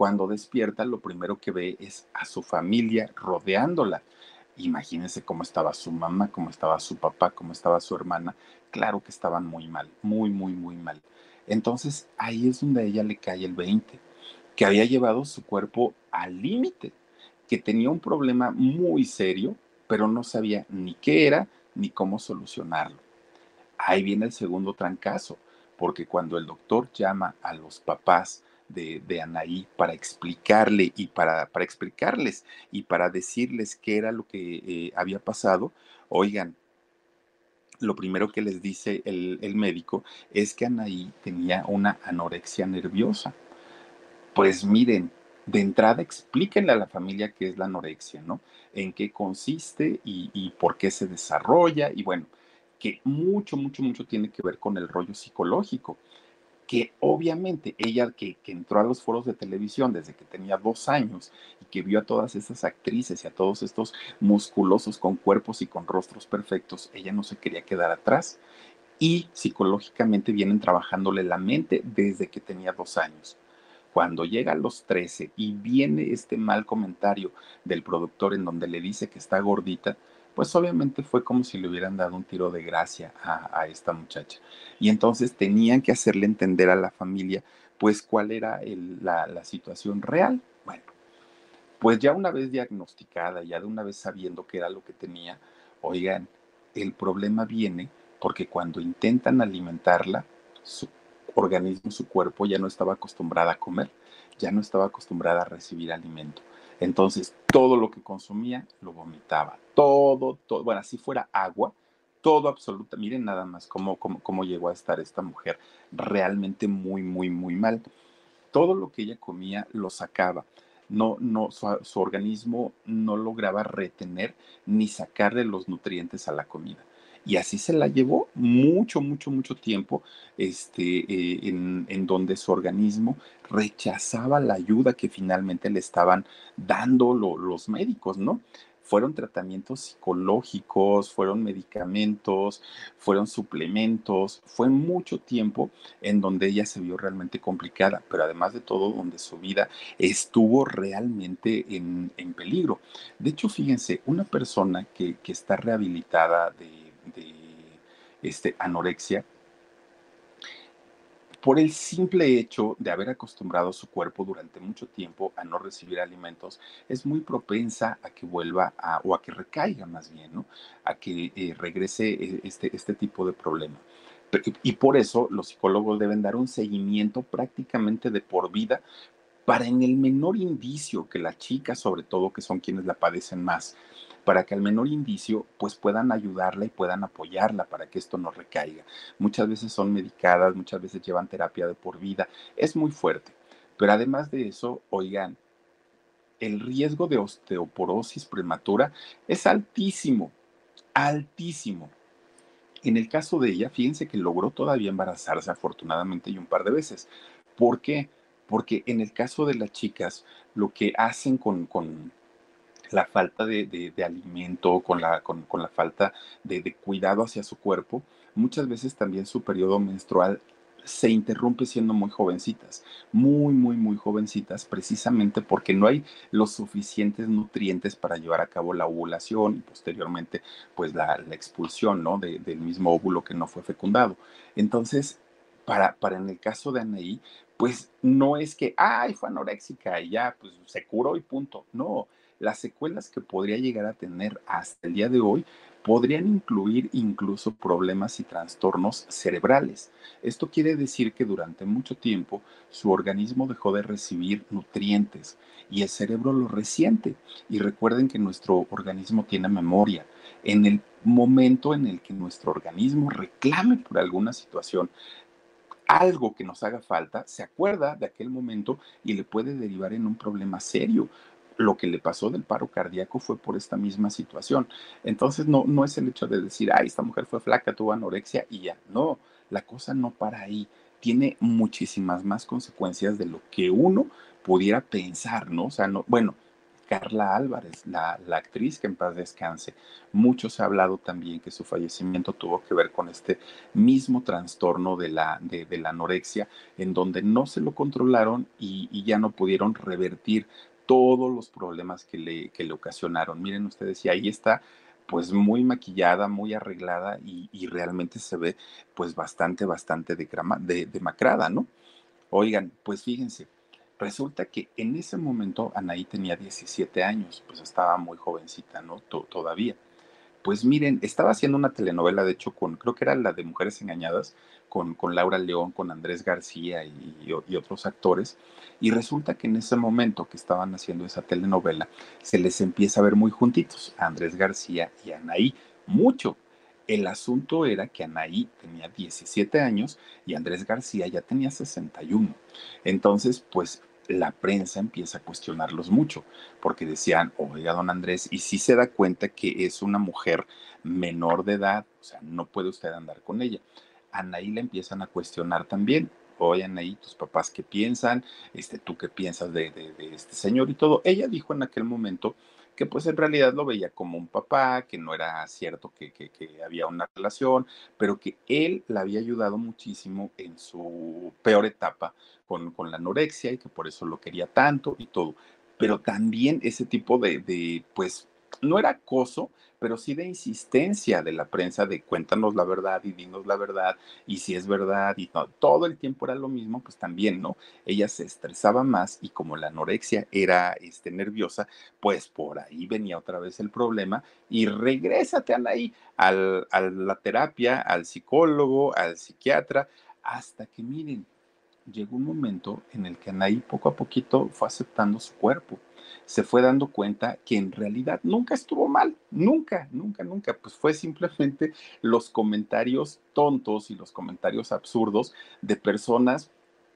Cuando despierta, lo primero que ve es a su familia rodeándola. Imagínense cómo estaba su mamá, cómo estaba su papá, cómo estaba su hermana. Claro que estaban muy mal, muy, muy, muy mal. Entonces ahí es donde a ella le cae el 20, que había llevado su cuerpo al límite, que tenía un problema muy serio, pero no sabía ni qué era ni cómo solucionarlo. Ahí viene el segundo trancazo porque cuando el doctor llama a los papás de, Anaí para explicarle y para, para, explicarles y para decirles qué era lo que eh, había pasado, oigan, lo primero que les dice el, el médico es que Anaí tenía una anorexia nerviosa. Pues miren, de entrada explíquenle a la familia qué es la anorexia, ¿no? En qué consiste y, y por qué se desarrolla y bueno, que mucho, mucho, mucho tiene que ver con el rollo psicológico, que obviamente ella que, que, entró a los foros de televisión desde que tenía dos años y que vio a todas esas actrices y a todos estos musculosos con cuerpos y con rostros perfectos, ella no se quería quedar atrás y psicológicamente vienen trabajándole la mente desde que tenía dos años. Cuando llega a los 13 y viene este mal comentario del productor en donde le dice que está gordita, pues obviamente fue como si le hubieran dado un tiro de gracia a, esta muchacha. Y entonces tenían que hacerle entender a la familia, pues, cuál era la, la situación real. Bueno, pues ya una vez diagnosticada, ya de una vez sabiendo qué era lo que tenía, oigan, el problema viene porque cuando intentan alimentarla, su organismo, su cuerpo ya no estaba acostumbrada a comer, ya no estaba acostumbrada a recibir alimento. Entonces, todo lo que consumía lo vomitaba, todo, todo, bueno, si fuera agua, todo absoluto. Miren nada más cómo, cómo, cómo llegó a estar esta mujer realmente muy, muy, muy mal. todo lo que ella comía lo sacaba. No, no, su, su organismo no lograba retener ni sacarle los nutrientes a la comida y así se la llevó mucho, mucho, mucho tiempo, este, eh, en, en, donde su organismo rechazaba la ayuda que finalmente le estaban dando lo, los médicos, ¿no? fueron tratamientos psicológicos, fueron medicamentos, fueron suplementos, fue mucho tiempo en donde ella se vio realmente complicada, pero además de todo, donde su vida estuvo realmente en, en peligro. De hecho, fíjense, una persona que, que está rehabilitada de de este, anorexia por el simple hecho de haber acostumbrado su cuerpo durante mucho tiempo a no recibir alimentos, es muy propensa a que vuelva a, o a que recaiga más bien, ¿no? A que eh, regrese eh, este, este tipo de problema. Y por eso los psicólogos deben dar un seguimiento prácticamente de por vida para en el menor indicio que las chicas, sobre todo, que son quienes la padecen más, para que al menor indicio pues puedan ayudarla y puedan apoyarla para que esto no recaiga. Muchas veces son medicadas, muchas veces llevan terapia de por vida, es muy fuerte. Pero además de eso, oigan, el riesgo de osteoporosis prematura es altísimo, altísimo. En el caso de ella, fíjense que logró todavía embarazarse afortunadamente y un par de veces. ¿Por qué? Porque en el caso de las chicas, lo que hacen con, con la falta de, de, alimento, con la, con, con la falta de, de, cuidado hacia su cuerpo, muchas veces también su periodo menstrual se interrumpe siendo muy jovencitas, muy, muy, muy jovencitas, precisamente porque no hay los suficientes nutrientes para llevar a cabo la ovulación y posteriormente, pues la, expulsión, ¿no? De, del mismo óvulo que no fue fecundado. Entonces, para, para en el caso de Anaí, pues no es que, ay, fue anoréxica y ya, pues se curó y punto. No, las secuelas que podría llegar a tener hasta el día de hoy podrían incluir incluso problemas y trastornos cerebrales. Esto quiere decir que durante mucho tiempo su organismo dejó de recibir nutrientes y el cerebro lo resiente. Y recuerden que nuestro organismo tiene memoria. En el momento en el que nuestro organismo reclame por alguna situación, algo que nos haga falta, se acuerda de aquel momento y le puede derivar en un problema serio lo que le pasó del paro cardíaco fue por esta misma situación. Entonces, no, no es el hecho de decir, ay, esta mujer fue flaca, tuvo anorexia y ya. No, la cosa no para ahí. Tiene muchísimas más consecuencias de lo que uno pudiera pensar, ¿no? O sea, no, bueno, Carla Álvarez, la, la, actriz que en paz descanse. Mucho se ha hablado también que su fallecimiento tuvo que ver con este mismo trastorno de la, de, la anorexia, en donde no se lo controlaron y, ya no pudieron revertir todos los problemas que le, que le ocasionaron. Miren ustedes, y ahí está pues muy maquillada, muy arreglada y, y realmente se ve pues bastante, bastante de, demacrada, ¿no? Oigan, pues fíjense, resulta que en ese momento Anaí tenía 17 años, pues estaba muy jovencita, ¿no? Todavía. Pues miren, estaba haciendo una telenovela, de hecho, con, creo que era la de Mujeres Engañadas, con, con Laura León, con Andrés García y, y, otros actores. Y resulta que en ese momento que estaban haciendo esa telenovela, se les empieza a ver muy juntitos, a Andrés García y Anaí, mucho. El asunto era que Anaí tenía 17 años y Andrés García ya tenía 61. Entonces, pues la prensa empieza a cuestionarlos mucho, porque decían, oiga, don Andrés, y si se da cuenta que es una mujer menor de edad, o sea, no puede usted andar con ella. Anaí la empiezan a cuestionar también. Oye, Anaí, tus papás qué piensan, este, tú qué piensas de, de, de este señor y todo. Ella dijo en aquel momento que pues en realidad lo veía como un papá, que no era cierto que, que, había una relación, pero que él la había ayudado muchísimo en su peor etapa con, con la anorexia y que por eso lo quería tanto y todo. Pero también ese tipo de, de pues, no era acoso, pero sí de insistencia de la prensa de cuéntanos la verdad y dinos la verdad y si es verdad y no, todo el tiempo era lo mismo, pues también, ¿no? Ella se estresaba más y como la anorexia era este, nerviosa, pues por ahí venía otra vez el problema y regrésate ahí al, a la terapia, al psicólogo, al psiquiatra, hasta que miren, llegó un momento en el que Anaí poco a poquito fue aceptando su cuerpo se fue dando cuenta que en realidad nunca estuvo mal, nunca, nunca, nunca, pues fue simplemente los comentarios tontos y los comentarios absurdos de personas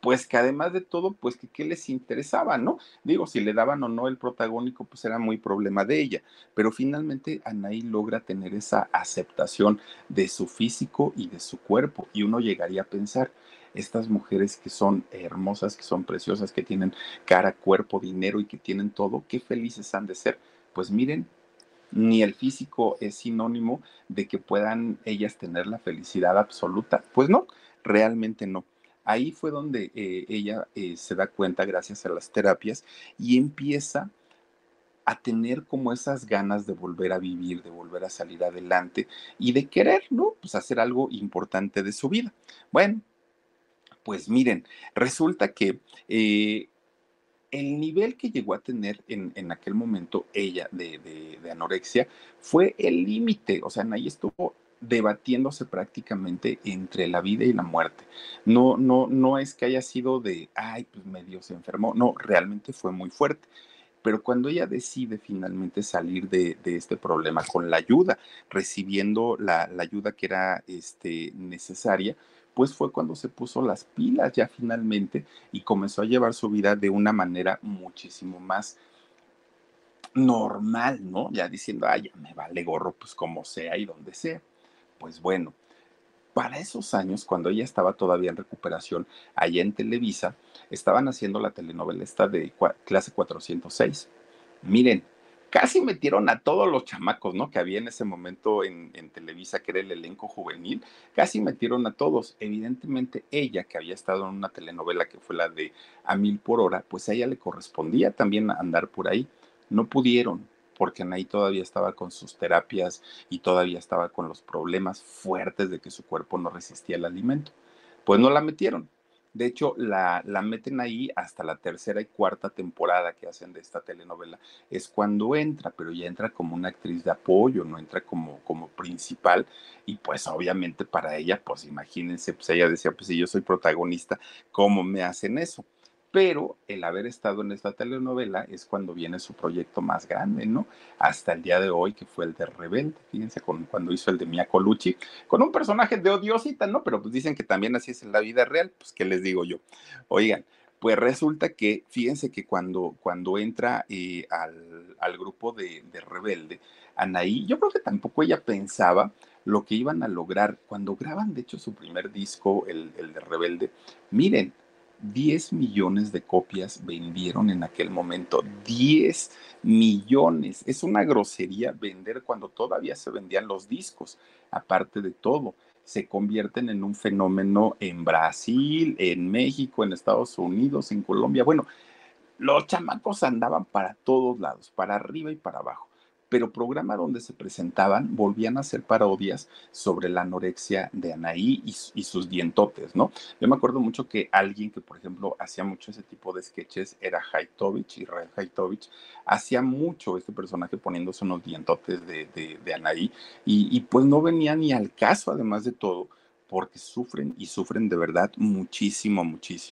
pues que además de todo, pues que qué les interesaba, ¿no? Digo, si le daban o no el protagónico, pues era muy problema de ella, pero finalmente Anaí logra tener esa aceptación de su físico y de su cuerpo, y uno llegaría a pensar, estas mujeres que son hermosas, que son preciosas, que tienen cara, cuerpo, dinero y que tienen todo, qué felices han de ser. Pues miren, ni el físico es sinónimo de que puedan ellas tener la felicidad absoluta. Pues no, realmente no. Ahí fue donde eh, ella eh, se da cuenta gracias a las terapias y empieza a tener como esas ganas de volver a vivir, de volver a salir adelante y de querer, ¿no? Pues hacer algo importante de su vida. Bueno, pues miren, resulta que eh, el nivel que llegó a tener en, aquel momento ella de, anorexia fue el límite, o sea, ahí estuvo debatiéndose prácticamente entre la vida y la muerte. No, no, no es que haya sido de, ay, pues medio se enfermó, no, realmente fue muy fuerte. Pero cuando ella decide finalmente salir de, este problema con la ayuda, recibiendo la, la ayuda que era este, necesaria, pues fue cuando se puso las pilas ya finalmente y comenzó a llevar su vida de una manera muchísimo más normal, ¿no? Ya diciendo, ay, ya me vale gorro, pues como sea y donde sea. Pues bueno, para esos años, cuando ella estaba todavía en recuperación, allá en Televisa, estaban haciendo la telenovela esta de clase 406. Miren, casi metieron a todos los chamacos, ¿no? Que había en ese momento en, Televisa, que era el elenco juvenil, casi metieron a todos. Evidentemente, ella, que había estado en una telenovela que fue la de A Mil por Hora, pues a ella le correspondía también andar por ahí. No pudieron, porque Anaí todavía estaba con sus terapias y todavía estaba con los problemas fuertes de que su cuerpo no resistía el alimento. Pues no la metieron. De hecho, la, la, meten ahí hasta la tercera y cuarta temporada que hacen de esta telenovela. Es cuando entra, pero ya entra como una actriz de apoyo, no entra como, como principal. Y pues obviamente para ella, pues imagínense, pues ella decía, pues si yo soy protagonista, ¿cómo me hacen eso? Pero el haber estado en esta telenovela es cuando viene su proyecto más grande, ¿no? Hasta el día de hoy, que fue el de Rebelde, fíjense, con, cuando hizo el de Mia Colucci, con un personaje de odiosita, ¿no? Pero pues dicen que también así es en la vida real, pues ¿qué les digo yo? Oigan, pues resulta que, fíjense que cuando, cuando entra eh, al, grupo de, Rebelde, Anaí, yo creo que tampoco ella pensaba lo que iban a lograr cuando graban, de hecho, su primer disco, el, el de Rebelde. Miren, 10 millones de copias vendieron en aquel momento. 10 millones. Es una grosería vender cuando todavía se vendían los discos. Aparte de todo, se convierten en un fenómeno en Brasil, en México, en Estados Unidos, en Colombia. Bueno, los chamacos andaban para todos lados, para arriba y para abajo pero programa donde se presentaban volvían a hacer parodias sobre la anorexia de Anaí y, sus dientotes, ¿no? Yo me acuerdo mucho que alguien que, por ejemplo, hacía mucho ese tipo de sketches era Haitovich, Israel Haitovich, hacía mucho este personaje poniéndose unos dientotes de, de, Anaí y, y pues no venía ni al caso, además de todo porque sufren y sufren de verdad muchísimo, muchísimo.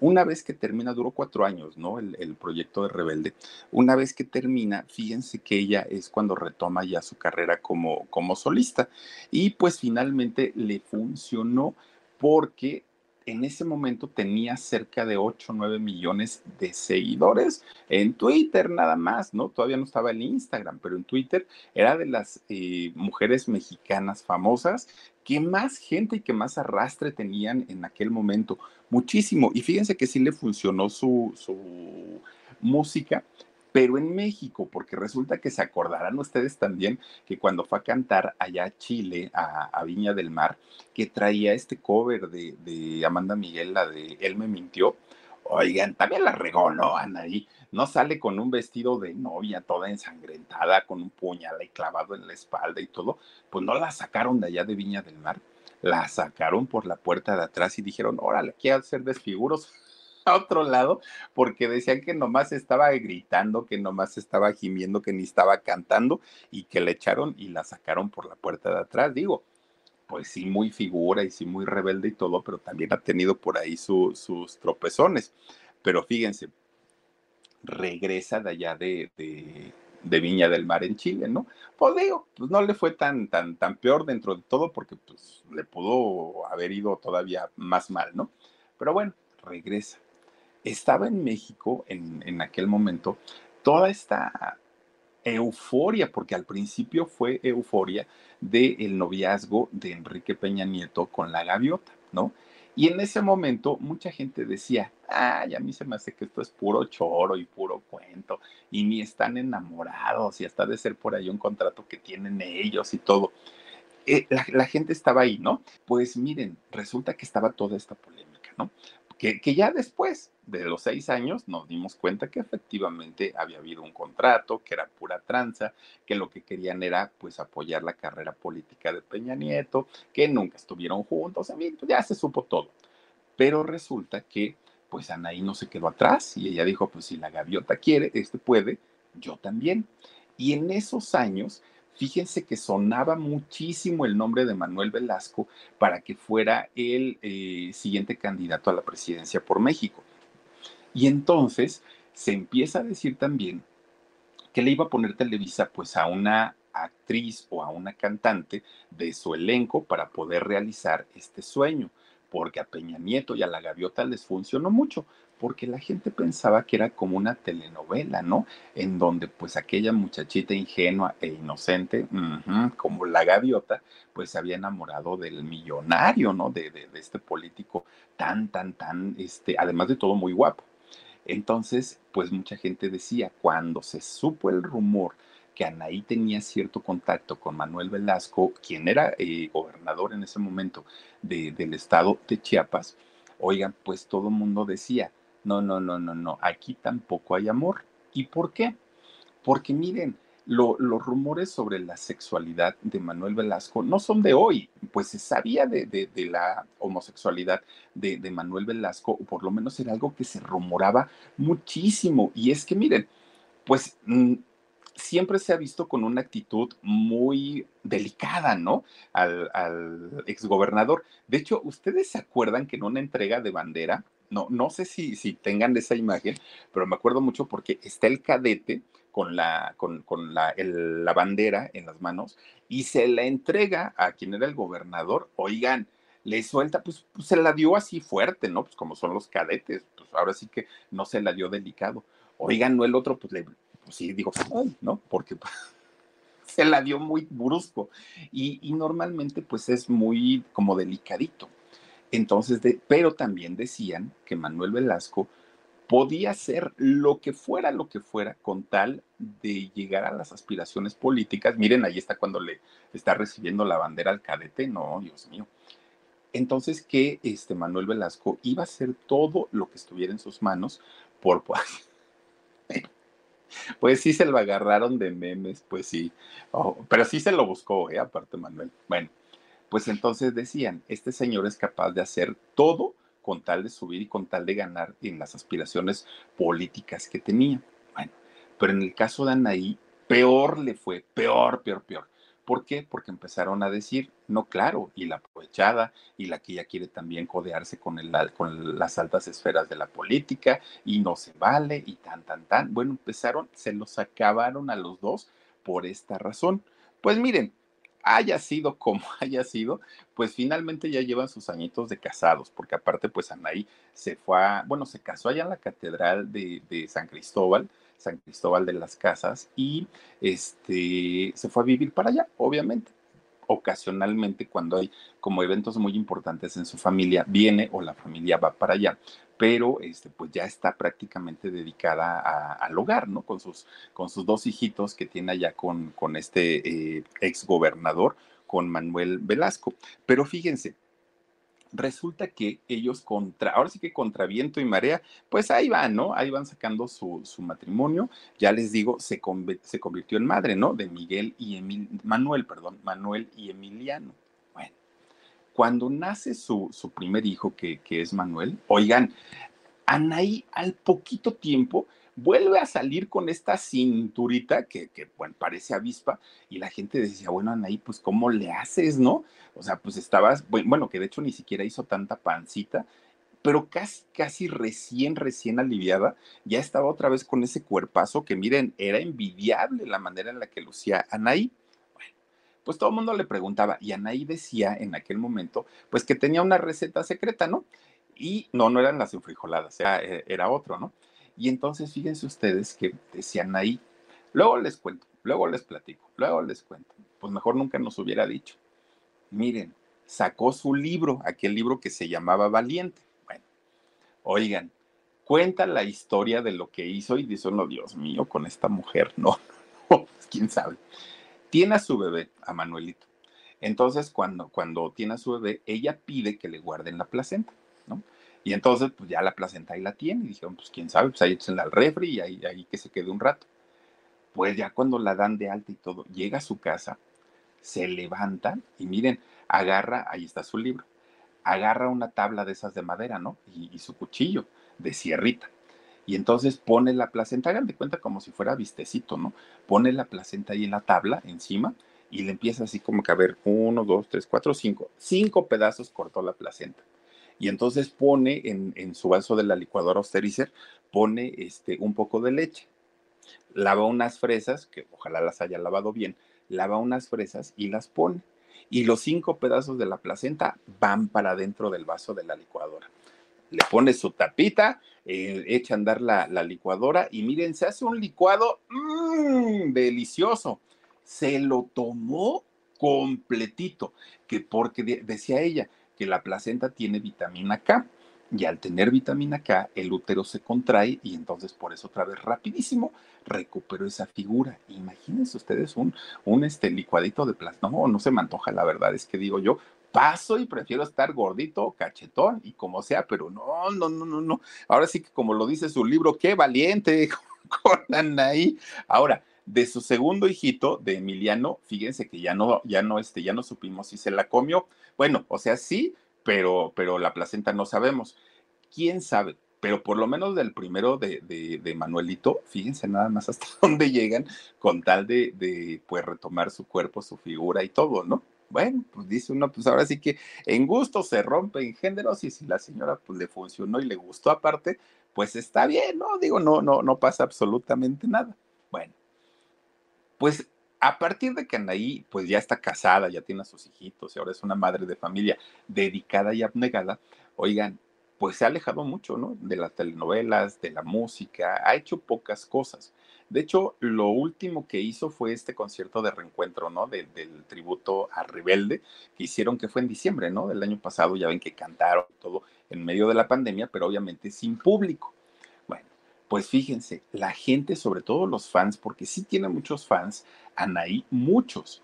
Una vez que termina, duró cuatro años, ¿no? El, proyecto de Rebelde. Una vez que termina, fíjense que ella es cuando retoma ya su carrera como, como solista. Y pues finalmente le funcionó porque en ese momento tenía cerca de 8 o 9 millones de seguidores en Twitter nada más, ¿no? Todavía no estaba en Instagram, pero en Twitter era de las eh, mujeres mexicanas famosas que más gente y que más arrastre tenían en aquel momento. Muchísimo. Y fíjense que sí le funcionó su, su música, pero en México, porque resulta que se acordarán ustedes también que cuando fue a cantar allá a Chile, a, Viña del Mar, que traía este cover de, Amanda Miguel, la de Él me mintió. Oigan, también la regó, ¿no? Anaí, no sale con un vestido de novia toda ensangrentada, con un puñal ahí clavado en la espalda y todo, pues no la sacaron de allá de Viña del Mar. la sacaron por la puerta de atrás y dijeron, órale, quiero hacer desfiguros a otro lado, porque decían que nomás estaba gritando, que nomás estaba gimiendo, que ni estaba cantando, y que le echaron y la sacaron por la puerta de atrás. Digo, pues sí, muy figura y sí, muy rebelde y todo, pero también ha tenido por ahí sus tropezones. Pero fíjense, regresa de allá de, de, Viña del Mar en Chile, ¿no? Pues digo, pues no le fue tan, tan, tan peor dentro de todo porque pues le pudo haber ido todavía más mal, ¿no? Pero bueno, regresa. Estaba en México en, en aquel momento toda esta euforia, porque al principio fue euforia del noviazgo de Enrique Peña Nieto con la gaviota, ¿no? Y en ese momento mucha gente decía, ay, a mí se me hace que esto es puro choro y puro cuento, y ni están enamorados, y hasta de ser por ahí un contrato que tienen ellos y todo. Eh, la, la, gente estaba ahí, ¿no? Pues miren, resulta que estaba toda esta polémica, ¿no? Que, ya después de los seis años nos dimos cuenta que efectivamente había habido un contrato, que era pura tranza, que lo que querían era pues apoyar la carrera política de Peña Nieto, que nunca estuvieron juntos, pues, ya se supo todo. Pero resulta que pues Anaí no se quedó atrás y ella dijo, pues si la gaviota quiere, este puede, yo también. Y en esos años, fíjense que sonaba muchísimo el nombre de Manuel Velasco para que fuera el eh, siguiente candidato a la presidencia por México. Y entonces se empieza a decir también que le iba a poner Televisa pues a una actriz o a una cantante de su elenco para poder realizar este sueño, porque a Peña Nieto y a la Gaviota les funcionó mucho, porque la gente pensaba que era como una telenovela, ¿no? En donde pues aquella muchachita ingenua e inocente, como la Gaviota, pues se había enamorado del millonario, ¿no? De, de, este político tan, tan, tan, este, además de todo muy guapo. Entonces, pues mucha gente decía, cuando se supo el rumor que Anaí tenía cierto contacto con Manuel Velasco, quien era eh, gobernador en ese momento del estado de Chiapas, oigan, pues todo el mundo decía, no, no, no, no, no, aquí tampoco hay amor. ¿Y por qué? Porque miren, los rumores sobre la sexualidad de Manuel Velasco no son de hoy, pues se sabía de, la homosexualidad de, de, Manuel Velasco, o por lo menos era algo que se rumoraba muchísimo. Y es que miren, pues mm, siempre se ha visto con una actitud muy delicada, ¿no? Al, al exgobernador. De hecho, ¿ustedes se acuerdan que en una entrega de bandera, no, no sé si, si tengan esa imagen, pero me acuerdo mucho porque está el cadete con la, con, con la, la bandera en las manos y se la entrega a quien era el gobernador. Oigan, le suelta, pues, pues, se la dio así fuerte, ¿no? Pues como son los cadetes, pues ahora sí que no se la dio delicado. Oigan, no el otro, pues le, sí, digo, ¿no? Porque se la dio muy brusco. Y, normalmente, pues es muy como delicadito. Entonces, de, pero también decían que Manuel Velasco podía ser lo que fuera, lo que fuera, con tal de llegar a las aspiraciones políticas. Miren, ahí está cuando le está recibiendo la bandera al cadete, no, Dios mío. Entonces, que este Manuel Velasco iba a hacer todo lo que estuviera en sus manos por... Pues sí se lo agarraron de memes, pues sí, oh, pero sí se lo buscó, ¿eh? aparte Manuel. Bueno, pues entonces decían, este señor es capaz de hacer todo con tal de subir y con tal de ganar en las aspiraciones políticas que tenía. Bueno, pero en el caso de Anaí, peor le fue, peor, peor, peor. ¿Por qué? Porque empezaron a decir, no, claro, y la aprovechada, y la que ya quiere también codearse con, las altas esferas de la política, y no se vale, y tan, tan, tan. Bueno, empezaron, se los acabaron a los dos por esta razón. Pues miren, haya sido como haya sido, pues finalmente ya llevan sus añitos de casados, porque aparte pues Anaí se fue a, bueno, se casó allá en la catedral de San Cristóbal, San Cristóbal de las Casas, y este, se fue a vivir para allá, obviamente. Ocasionalmente, cuando hay como eventos muy importantes en su familia, viene o la familia va para allá pero este, pues ya está prácticamente dedicada al hogar, ¿no? Con sus, con sus dos hijitos que tiene allá con, con este eh, ex gobernador, con Manuel Velasco. Pero fíjense, resulta que ellos contra, ahora sí que contra viento y marea, pues ahí van, ¿no? Ahí van sacando su, su matrimonio, ya les digo, se, se, convirtió en madre, ¿no? De Miguel y Emil, Manuel, perdón, Manuel y Emiliano. Bueno, cuando nace su, su primer hijo, que, que es Manuel, oigan, Anaí al poquito tiempo vuelve a salir con esta cinturita que, que, bueno, parece avispa y la gente decía, bueno, Anaí, pues ¿cómo le haces, no? O sea, pues estabas, bueno, que de hecho ni siquiera hizo tanta pancita, pero casi, casi recién, recién aliviada, ya estaba otra vez con ese cuerpazo que miren, era envidiable la manera en la que lucía Anaí. Pues todo el mundo le preguntaba y Anaí decía en aquel momento, pues que tenía una receta secreta, ¿no? Y no, no eran las enfrijoladas, era, eh, era otro, ¿no? Y entonces fíjense ustedes que decían ahí, luego les cuento, luego les platico, luego les cuento. Pues mejor nunca nos hubiera dicho. Miren, sacó su libro, aquel libro que se llamaba Valiente. Bueno, oigan, cuenta la historia de lo que hizo y dice, no, Dios mío, con esta mujer, no, no, quién sabe. Tiene a su bebé, a Manuelito. Entonces, cuando, cuando tiene a su bebé, ella pide que le guarden la placenta. ¿no? Y entonces, pues ya la placenta ahí la tiene. Y dijeron, pues quién sabe, pues ahí échenla al refri y ahí, ahí que se quede un rato. Pues ya cuando la dan de alta y todo, llega a su casa, se levanta y miren, agarra, ahí está su libro, agarra una tabla de esas de madera, ¿no? Y, y su cuchillo de sierrita. Y entonces pone la placenta, hagan de cuenta como si fuera vistecito, ¿no? Pone la placenta ahí en la tabla, encima, y le empieza así como que a ver, uno, dos, tres, cuatro, cinco. Cinco pedazos cortó la placenta y entonces pone en, en su vaso de la licuadora Austerizer, pone este, un poco de leche, lava unas fresas, que ojalá las haya lavado bien, lava unas fresas y las pone. Y los cinco pedazos de la placenta van para dentro del vaso de la licuadora. Le pone su tapita, eh, echa a andar la, la, licuadora y miren, se hace un licuado mmm, delicioso. Se lo tomó completito, que porque de, decía ella, que la placenta tiene vitamina K. Y al tener vitamina K, el útero se contrae y entonces por eso otra vez rapidísimo recuperó esa figura. Imagínense ustedes un, un este licuadito de plasma. No, no se me antoja, la verdad es que digo yo, paso y prefiero estar gordito, cachetón y como sea, pero no, no, no, no, no. Ahora sí que como lo dice su libro, qué valiente con Anaí. Ahora, de su segundo hijito, de Emiliano, fíjense que ya no, ya no, este, ya no supimos si se la comió. Bueno, o sea, sí, pero, pero la placenta no sabemos. ¿Quién sabe? Pero por lo menos del primero de, de, de Manuelito, fíjense nada más hasta dónde llegan con tal de, de, pues, retomar su cuerpo, su figura y todo, ¿no? Bueno, pues dice uno, pues ahora sí que en gusto se rompen géneros y si la señora pues le funcionó y le gustó aparte, pues está bien, ¿no? Digo, no, no, no pasa absolutamente nada. Bueno, pues a partir de que Anaí pues ya está casada, ya tiene a sus hijitos y ahora es una madre de familia dedicada y abnegada, oigan, pues se ha alejado mucho, ¿no? De las telenovelas, de la música, ha hecho pocas cosas. De hecho, lo último que hizo fue este concierto de reencuentro, ¿no? De, del tributo a Rebelde, que hicieron que fue en diciembre, ¿no? Del año pasado, ya ven que cantaron todo en medio de la pandemia, pero obviamente sin público. Pues fíjense, la gente, sobre todo los fans, porque sí tiene muchos fans, Anaí, muchos,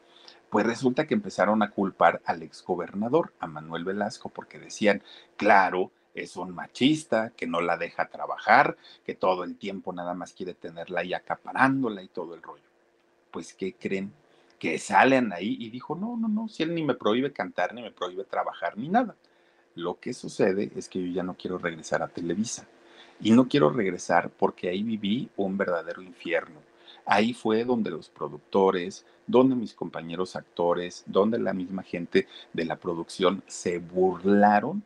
pues resulta que empezaron a culpar al exgobernador, a Manuel Velasco, porque decían, claro, es un machista, que no la deja trabajar, que todo el tiempo nada más quiere tenerla ahí acaparándola y todo el rollo. Pues, ¿qué creen? Que salen ahí y dijo, no, no, no, si él ni me prohíbe cantar, ni me prohíbe trabajar, ni nada. Lo que sucede es que yo ya no quiero regresar a Televisa y no quiero regresar porque ahí viví un verdadero infierno. Ahí fue donde los productores, donde mis compañeros actores, donde la misma gente de la producción se burlaron.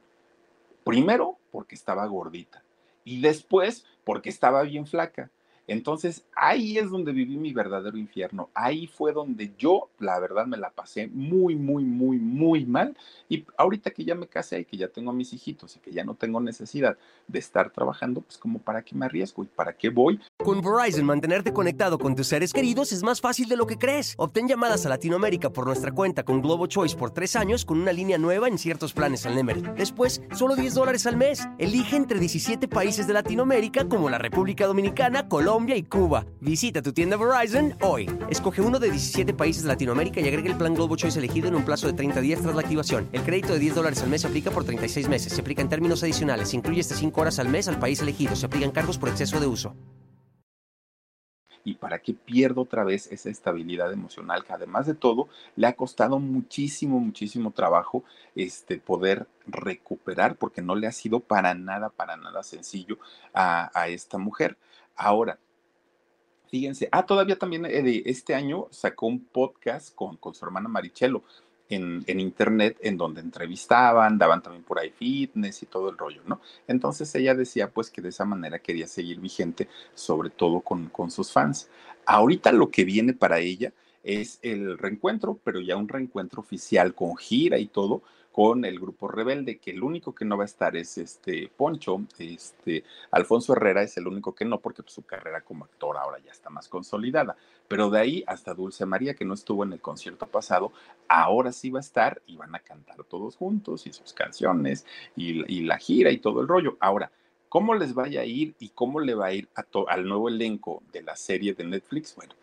Primero porque estaba gordita y después porque estaba bien flaca. Entonces ahí es donde viví mi verdadero infierno. Ahí fue donde yo, la verdad, me la pasé muy, muy, muy, muy mal. Y ahorita que ya me casé y que ya tengo a mis hijitos y que ya no tengo necesidad de estar trabajando, pues como para qué me arriesgo y para qué voy. Con Verizon, mantenerte conectado con tus seres queridos es más fácil de lo que crees. Obtén llamadas a Latinoamérica por nuestra cuenta con Globo Choice por tres años con una línea nueva en ciertos planes al Nemery. Después, solo 10 dólares al mes. Elige entre 17 países de Latinoamérica como la República Dominicana, Colombia, Colombia y Cuba. Visita tu tienda Verizon hoy. Escoge uno de 17 países de Latinoamérica y agrega el plan Globo Choice elegido en un plazo de 30 días tras la activación. El crédito de 10 dólares al mes se aplica por 36 meses. Se aplica en términos adicionales. Se incluye hasta 5 horas al mes al país elegido. Se aplican cargos por exceso de uso. y para qué pierdo otra vez esa estabilidad emocional que además de todo le ha costado muchísimo, muchísimo trabajo este, poder recuperar porque no le ha sido para nada, para nada sencillo a, a esta mujer. Ahora, fíjense, ah, todavía también eh, este año sacó un podcast con, con su hermana Marichelo en, internet en donde entrevistaban, daban también por ahí fitness y todo el rollo, ¿no? Entonces ella decía pues que de esa manera quería seguir vigente, sobre todo con, con sus fans. Ahorita lo que viene para ella es el reencuentro, pero ya un reencuentro oficial con gira y todo, con el grupo rebelde, que el único que no va a estar es este Poncho, este Alfonso Herrera es el único que no, porque pues, su carrera como actor ahora ya está más consolidada. Pero de ahí hasta Dulce María, que no estuvo en el concierto pasado, ahora sí va a estar y van a cantar todos juntos y sus canciones y, la gira y todo el rollo. Ahora, ¿cómo les vaya a ir y cómo le va a ir al nuevo elenco de la serie de Netflix? Bueno,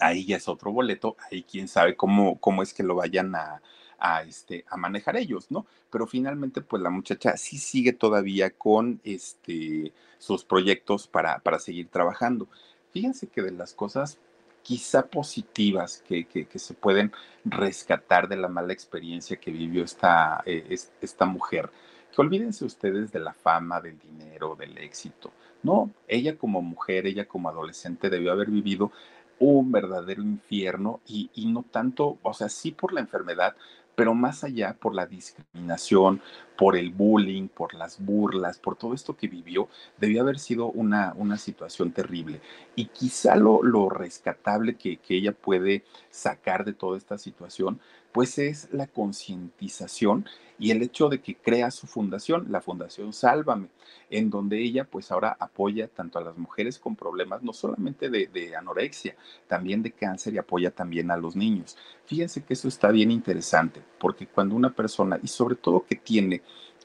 ahí ya es otro boleto, ahí quién sabe cómo, cómo es que lo vayan a, a, este, a manejar ellos, ¿no? Pero finalmente, pues la muchacha sí sigue todavía con este, sus proyectos para, para seguir trabajando. Fíjense que de las cosas quizá positivas que, que, se pueden rescatar de la mala experiencia que vivió esta, eh, esta mujer, que olvídense ustedes de la fama, del dinero, del éxito. No, ella como mujer, ella como adolescente debió haber vivido un verdadero infierno y, y, no tanto, o sea, sí por la enfermedad, pero más allá por la discriminación, por el bullying, por las burlas, por todo esto que vivió, debió haber sido una, una situación terrible. Y quizá lo, lo rescatable que, que ella puede sacar de toda esta situación, pues es la concientización y el hecho de que crea su fundación, la Fundación Sálvame, en donde ella pues ahora apoya tanto a las mujeres con problemas, no solamente de, anorexia, también de cáncer y apoya también a los niños. Fíjense que eso está bien interesante, porque cuando una persona, y sobre todo que tiene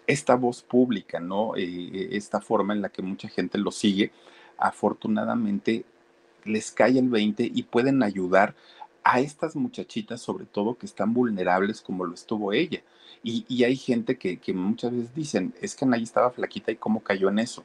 esta voz pública, ¿no? Eh, eh, esta forma en la que mucha gente lo sigue, afortunadamente les cae el 20 y pueden ayudar a estas muchachitas, sobre todo que están vulnerables como lo estuvo ella. Y, hay gente que, muchas veces dicen, es que Anaí estaba flaquita y cómo cayó en eso.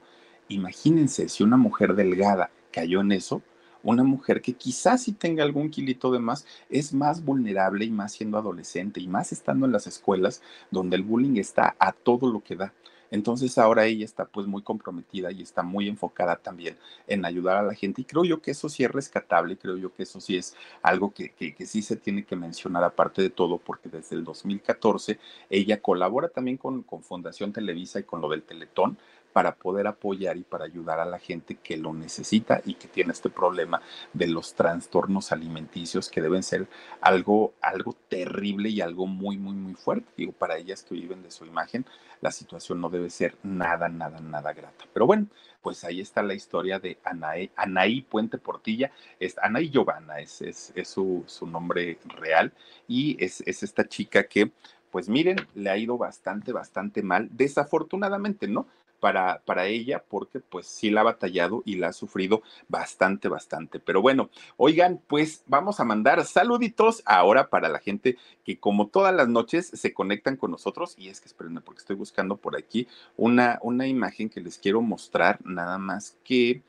Imagínense si una mujer delgada cayó en eso, una mujer que quizás sí tenga algún kilito de más, es más vulnerable y más siendo adolescente y más estando en las escuelas donde el bullying está a todo lo que da. Entonces ahora ella está pues muy comprometida y está muy enfocada también en ayudar a la gente y creo yo que eso sí es rescatable, creo yo que eso sí es algo que, que, sí se tiene que mencionar aparte de todo porque desde el 2014 ella colabora también con, con Fundación Televisa y con lo del Teletón para poder apoyar y para ayudar a la gente que lo necesita y que tiene este problema de los trastornos alimenticios que deben ser algo, algo terrible y algo muy, muy, muy fuerte. Digo, para ellas que viven de su imagen, la situación no debe ser nada, nada, nada grata. Pero bueno, pues ahí está la historia de Anaí, Anaí Puente Portilla. Es, Anaí Giovanna es, es, su, su, nombre real y es, es esta chica que pues miren, le ha ido bastante, bastante mal, desafortunadamente, ¿no? Para, para ella porque pues sí la ha batallado y la ha sufrido bastante, bastante. Pero bueno, oigan, pues vamos a mandar saluditos ahora para la gente que como todas las noches se conectan con nosotros. Y es que espérenme porque estoy buscando por aquí una, una imagen que les quiero mostrar, nada más que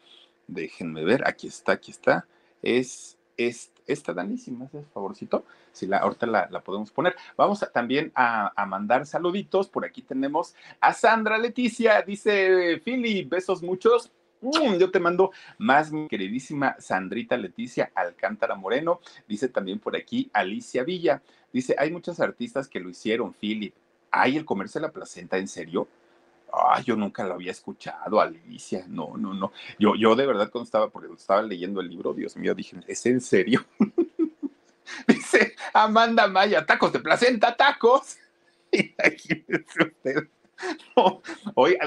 déjenme ver, aquí está, aquí está, es, es esta Dani, si favorcito, si la, ahorita la, podemos poner. Vamos también a, mandar saluditos. Por aquí tenemos a Sandra Leticia, dice Philly, besos muchos. Mm, yo te mando más, mi queridísima Sandrita Leticia Alcántara Moreno. Dice también por aquí Alicia Villa. Dice, hay muchos artistas que lo hicieron, Philip. ¿Hay el comercio de la placenta en serio? Ay, yo nunca lo había escuchado, Alicia. No, no, no. Yo, yo de verdad cuando estaba, porque estaba leyendo el libro, Dios mío, dije, ¿es en serio? Dice Amanda Maya, tacos de placenta, tacos. Imagínese usted. No,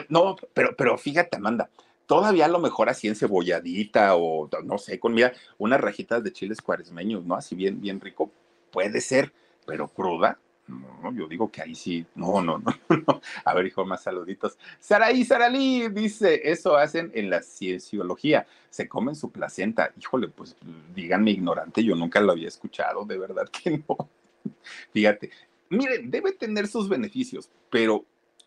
no, pero, pero fíjate, Amanda, todavía a lo mejor así en cebolladita o no sé, con mira, unas rajitas de chiles cuaresmeños, ¿no? Así bien, bien rico, puede ser, pero cruda, no, yo digo que ahí sí, no, no, no, no. A ver, hijo, más saluditos. Saraí, Saralí, dice, eso hacen en la cienciología, se comen su placenta. Híjole, pues díganme ignorante, yo nunca lo había escuchado, de verdad que no. Fíjate, miren, debe tener sus beneficios, pero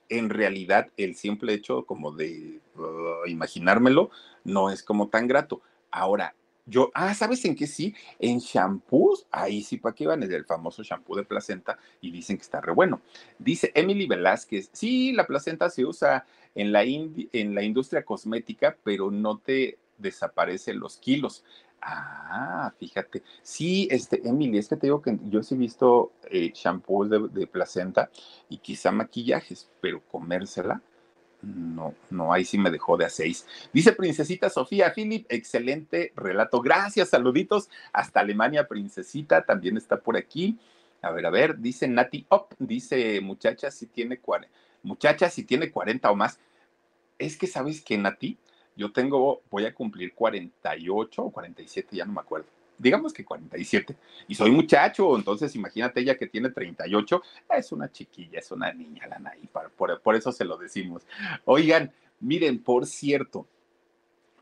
en realidad el simple hecho como de uh, imaginármelo no es como tan grato. Ahora, Yo, ah, ¿sabes en qué sí? En shampoos, ahí sí, ¿para qué van? Es el famoso shampoo de placenta y dicen que está re bueno. Dice Emily Velázquez, sí, la placenta se usa en la, en la industria cosmética, pero no te desaparecen los kilos. Ah, fíjate. Sí, este, Emily, es que te digo que yo sí he visto eh, shampoos de, de placenta y quizá maquillajes, pero comérsela no, no, ahí sí me dejó de a seis. Dice Princesita Sofía Philip, excelente relato. Gracias, saluditos. Hasta Alemania, Princesita, también está por aquí. A ver, a ver, dice Nati Op, dice muchacha si tiene 40, muchacha si tiene 40 o más. Es que sabes que Nati, yo tengo, voy a cumplir 48 o 47, ya no me acuerdo digamos que 47, y soy muchacho, entonces imagínate ella que tiene 38, es una chiquilla, es una niña, la Naí, por, por eso se lo decimos. Oigan, miren, por cierto,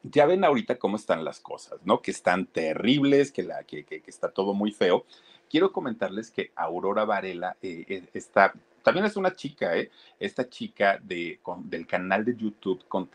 ya ven ahorita cómo están las cosas, ¿no? Que están terribles, que, la, que, que, está todo muy feo. Quiero comentarles que Aurora Varela eh, eh, está, también es una chica, ¿eh? Esta chica de, del canal de YouTube, con,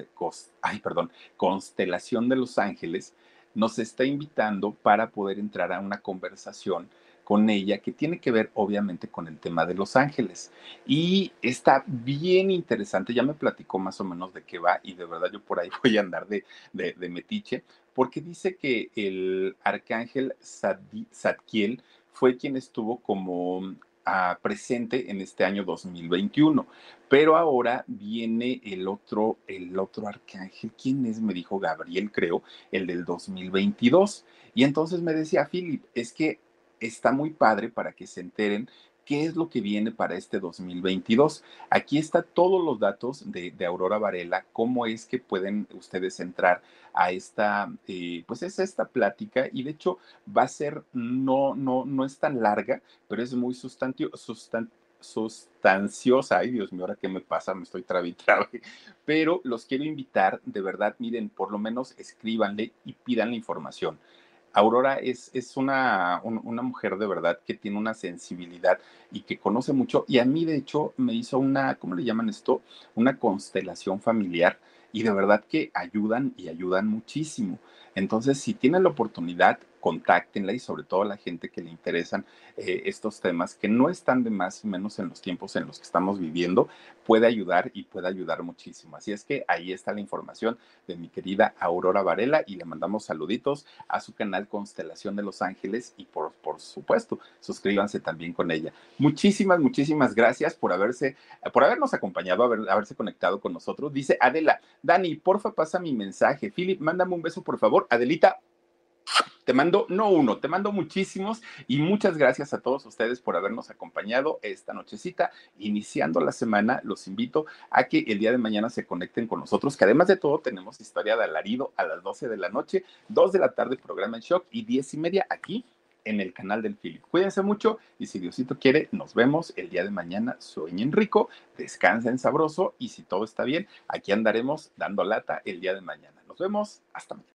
ay, perdón, Constelación de Los Ángeles, nos está invitando para poder entrar a una conversación con ella que tiene que ver obviamente con el tema de Los Ángeles. Y está bien interesante, ya me platicó más o menos de qué va y de verdad yo por ahí voy a andar de, de, metiche, porque dice que el arcángel Zadkiel fue quien estuvo como presente en este año 2021. Pero ahora viene el otro, el otro arcángel. ¿Quién es? Me dijo Gabriel, creo, el del 2022. Y entonces me decía, Philip, es que está muy padre para que se enteren qué es lo que viene para este 2022. Aquí está todos los datos de, Aurora Varela, cómo es que pueden ustedes entrar a esta, eh, pues es esta plática y de hecho va a ser, no, no, no es tan larga, pero es muy sustanciosa. Ay, Dios mío, ahora qué me pasa, me estoy trabitrando. Pero los quiero invitar, de verdad, miren, por lo menos escríbanle y pidan la información. Aurora es, es una, una, mujer de verdad que tiene una sensibilidad y que conoce mucho. Y a mí, de hecho, me hizo una, ¿cómo le llaman esto? Una constelación familiar. Y de verdad que ayudan y ayudan muchísimo. Entonces, si tienen la oportunidad, contáctenla y sobre todo a la gente que le interesan eh, estos temas, que no están de más y menos en los tiempos en los que estamos viviendo, puede ayudar y puede ayudar muchísimo. Así es que ahí está la información de mi querida Aurora Varela y le mandamos saluditos a su canal Constelación de Los Ángeles y por, por supuesto, suscríbanse también con ella. Muchísimas, muchísimas gracias por haberse, por habernos acompañado, haber, haberse conectado con nosotros. Dice Adela, Dani, porfa, pasa mi mensaje. Philip, mándame un beso, por favor. Adelita, te mando, no uno, te mando muchísimos y muchas gracias a todos ustedes por habernos acompañado esta nochecita. Iniciando la semana, los invito a que el día de mañana se conecten con nosotros, que además de todo tenemos historia de alarido a las 12 de la noche, 2 de la tarde programa en shock y 10 y media aquí en el canal del Philip. Cuídense mucho y si Diosito quiere, nos vemos el día de mañana. Sueñen rico, descansen sabroso y si todo está bien, aquí andaremos dando lata el día de mañana. Nos vemos, hasta mañana.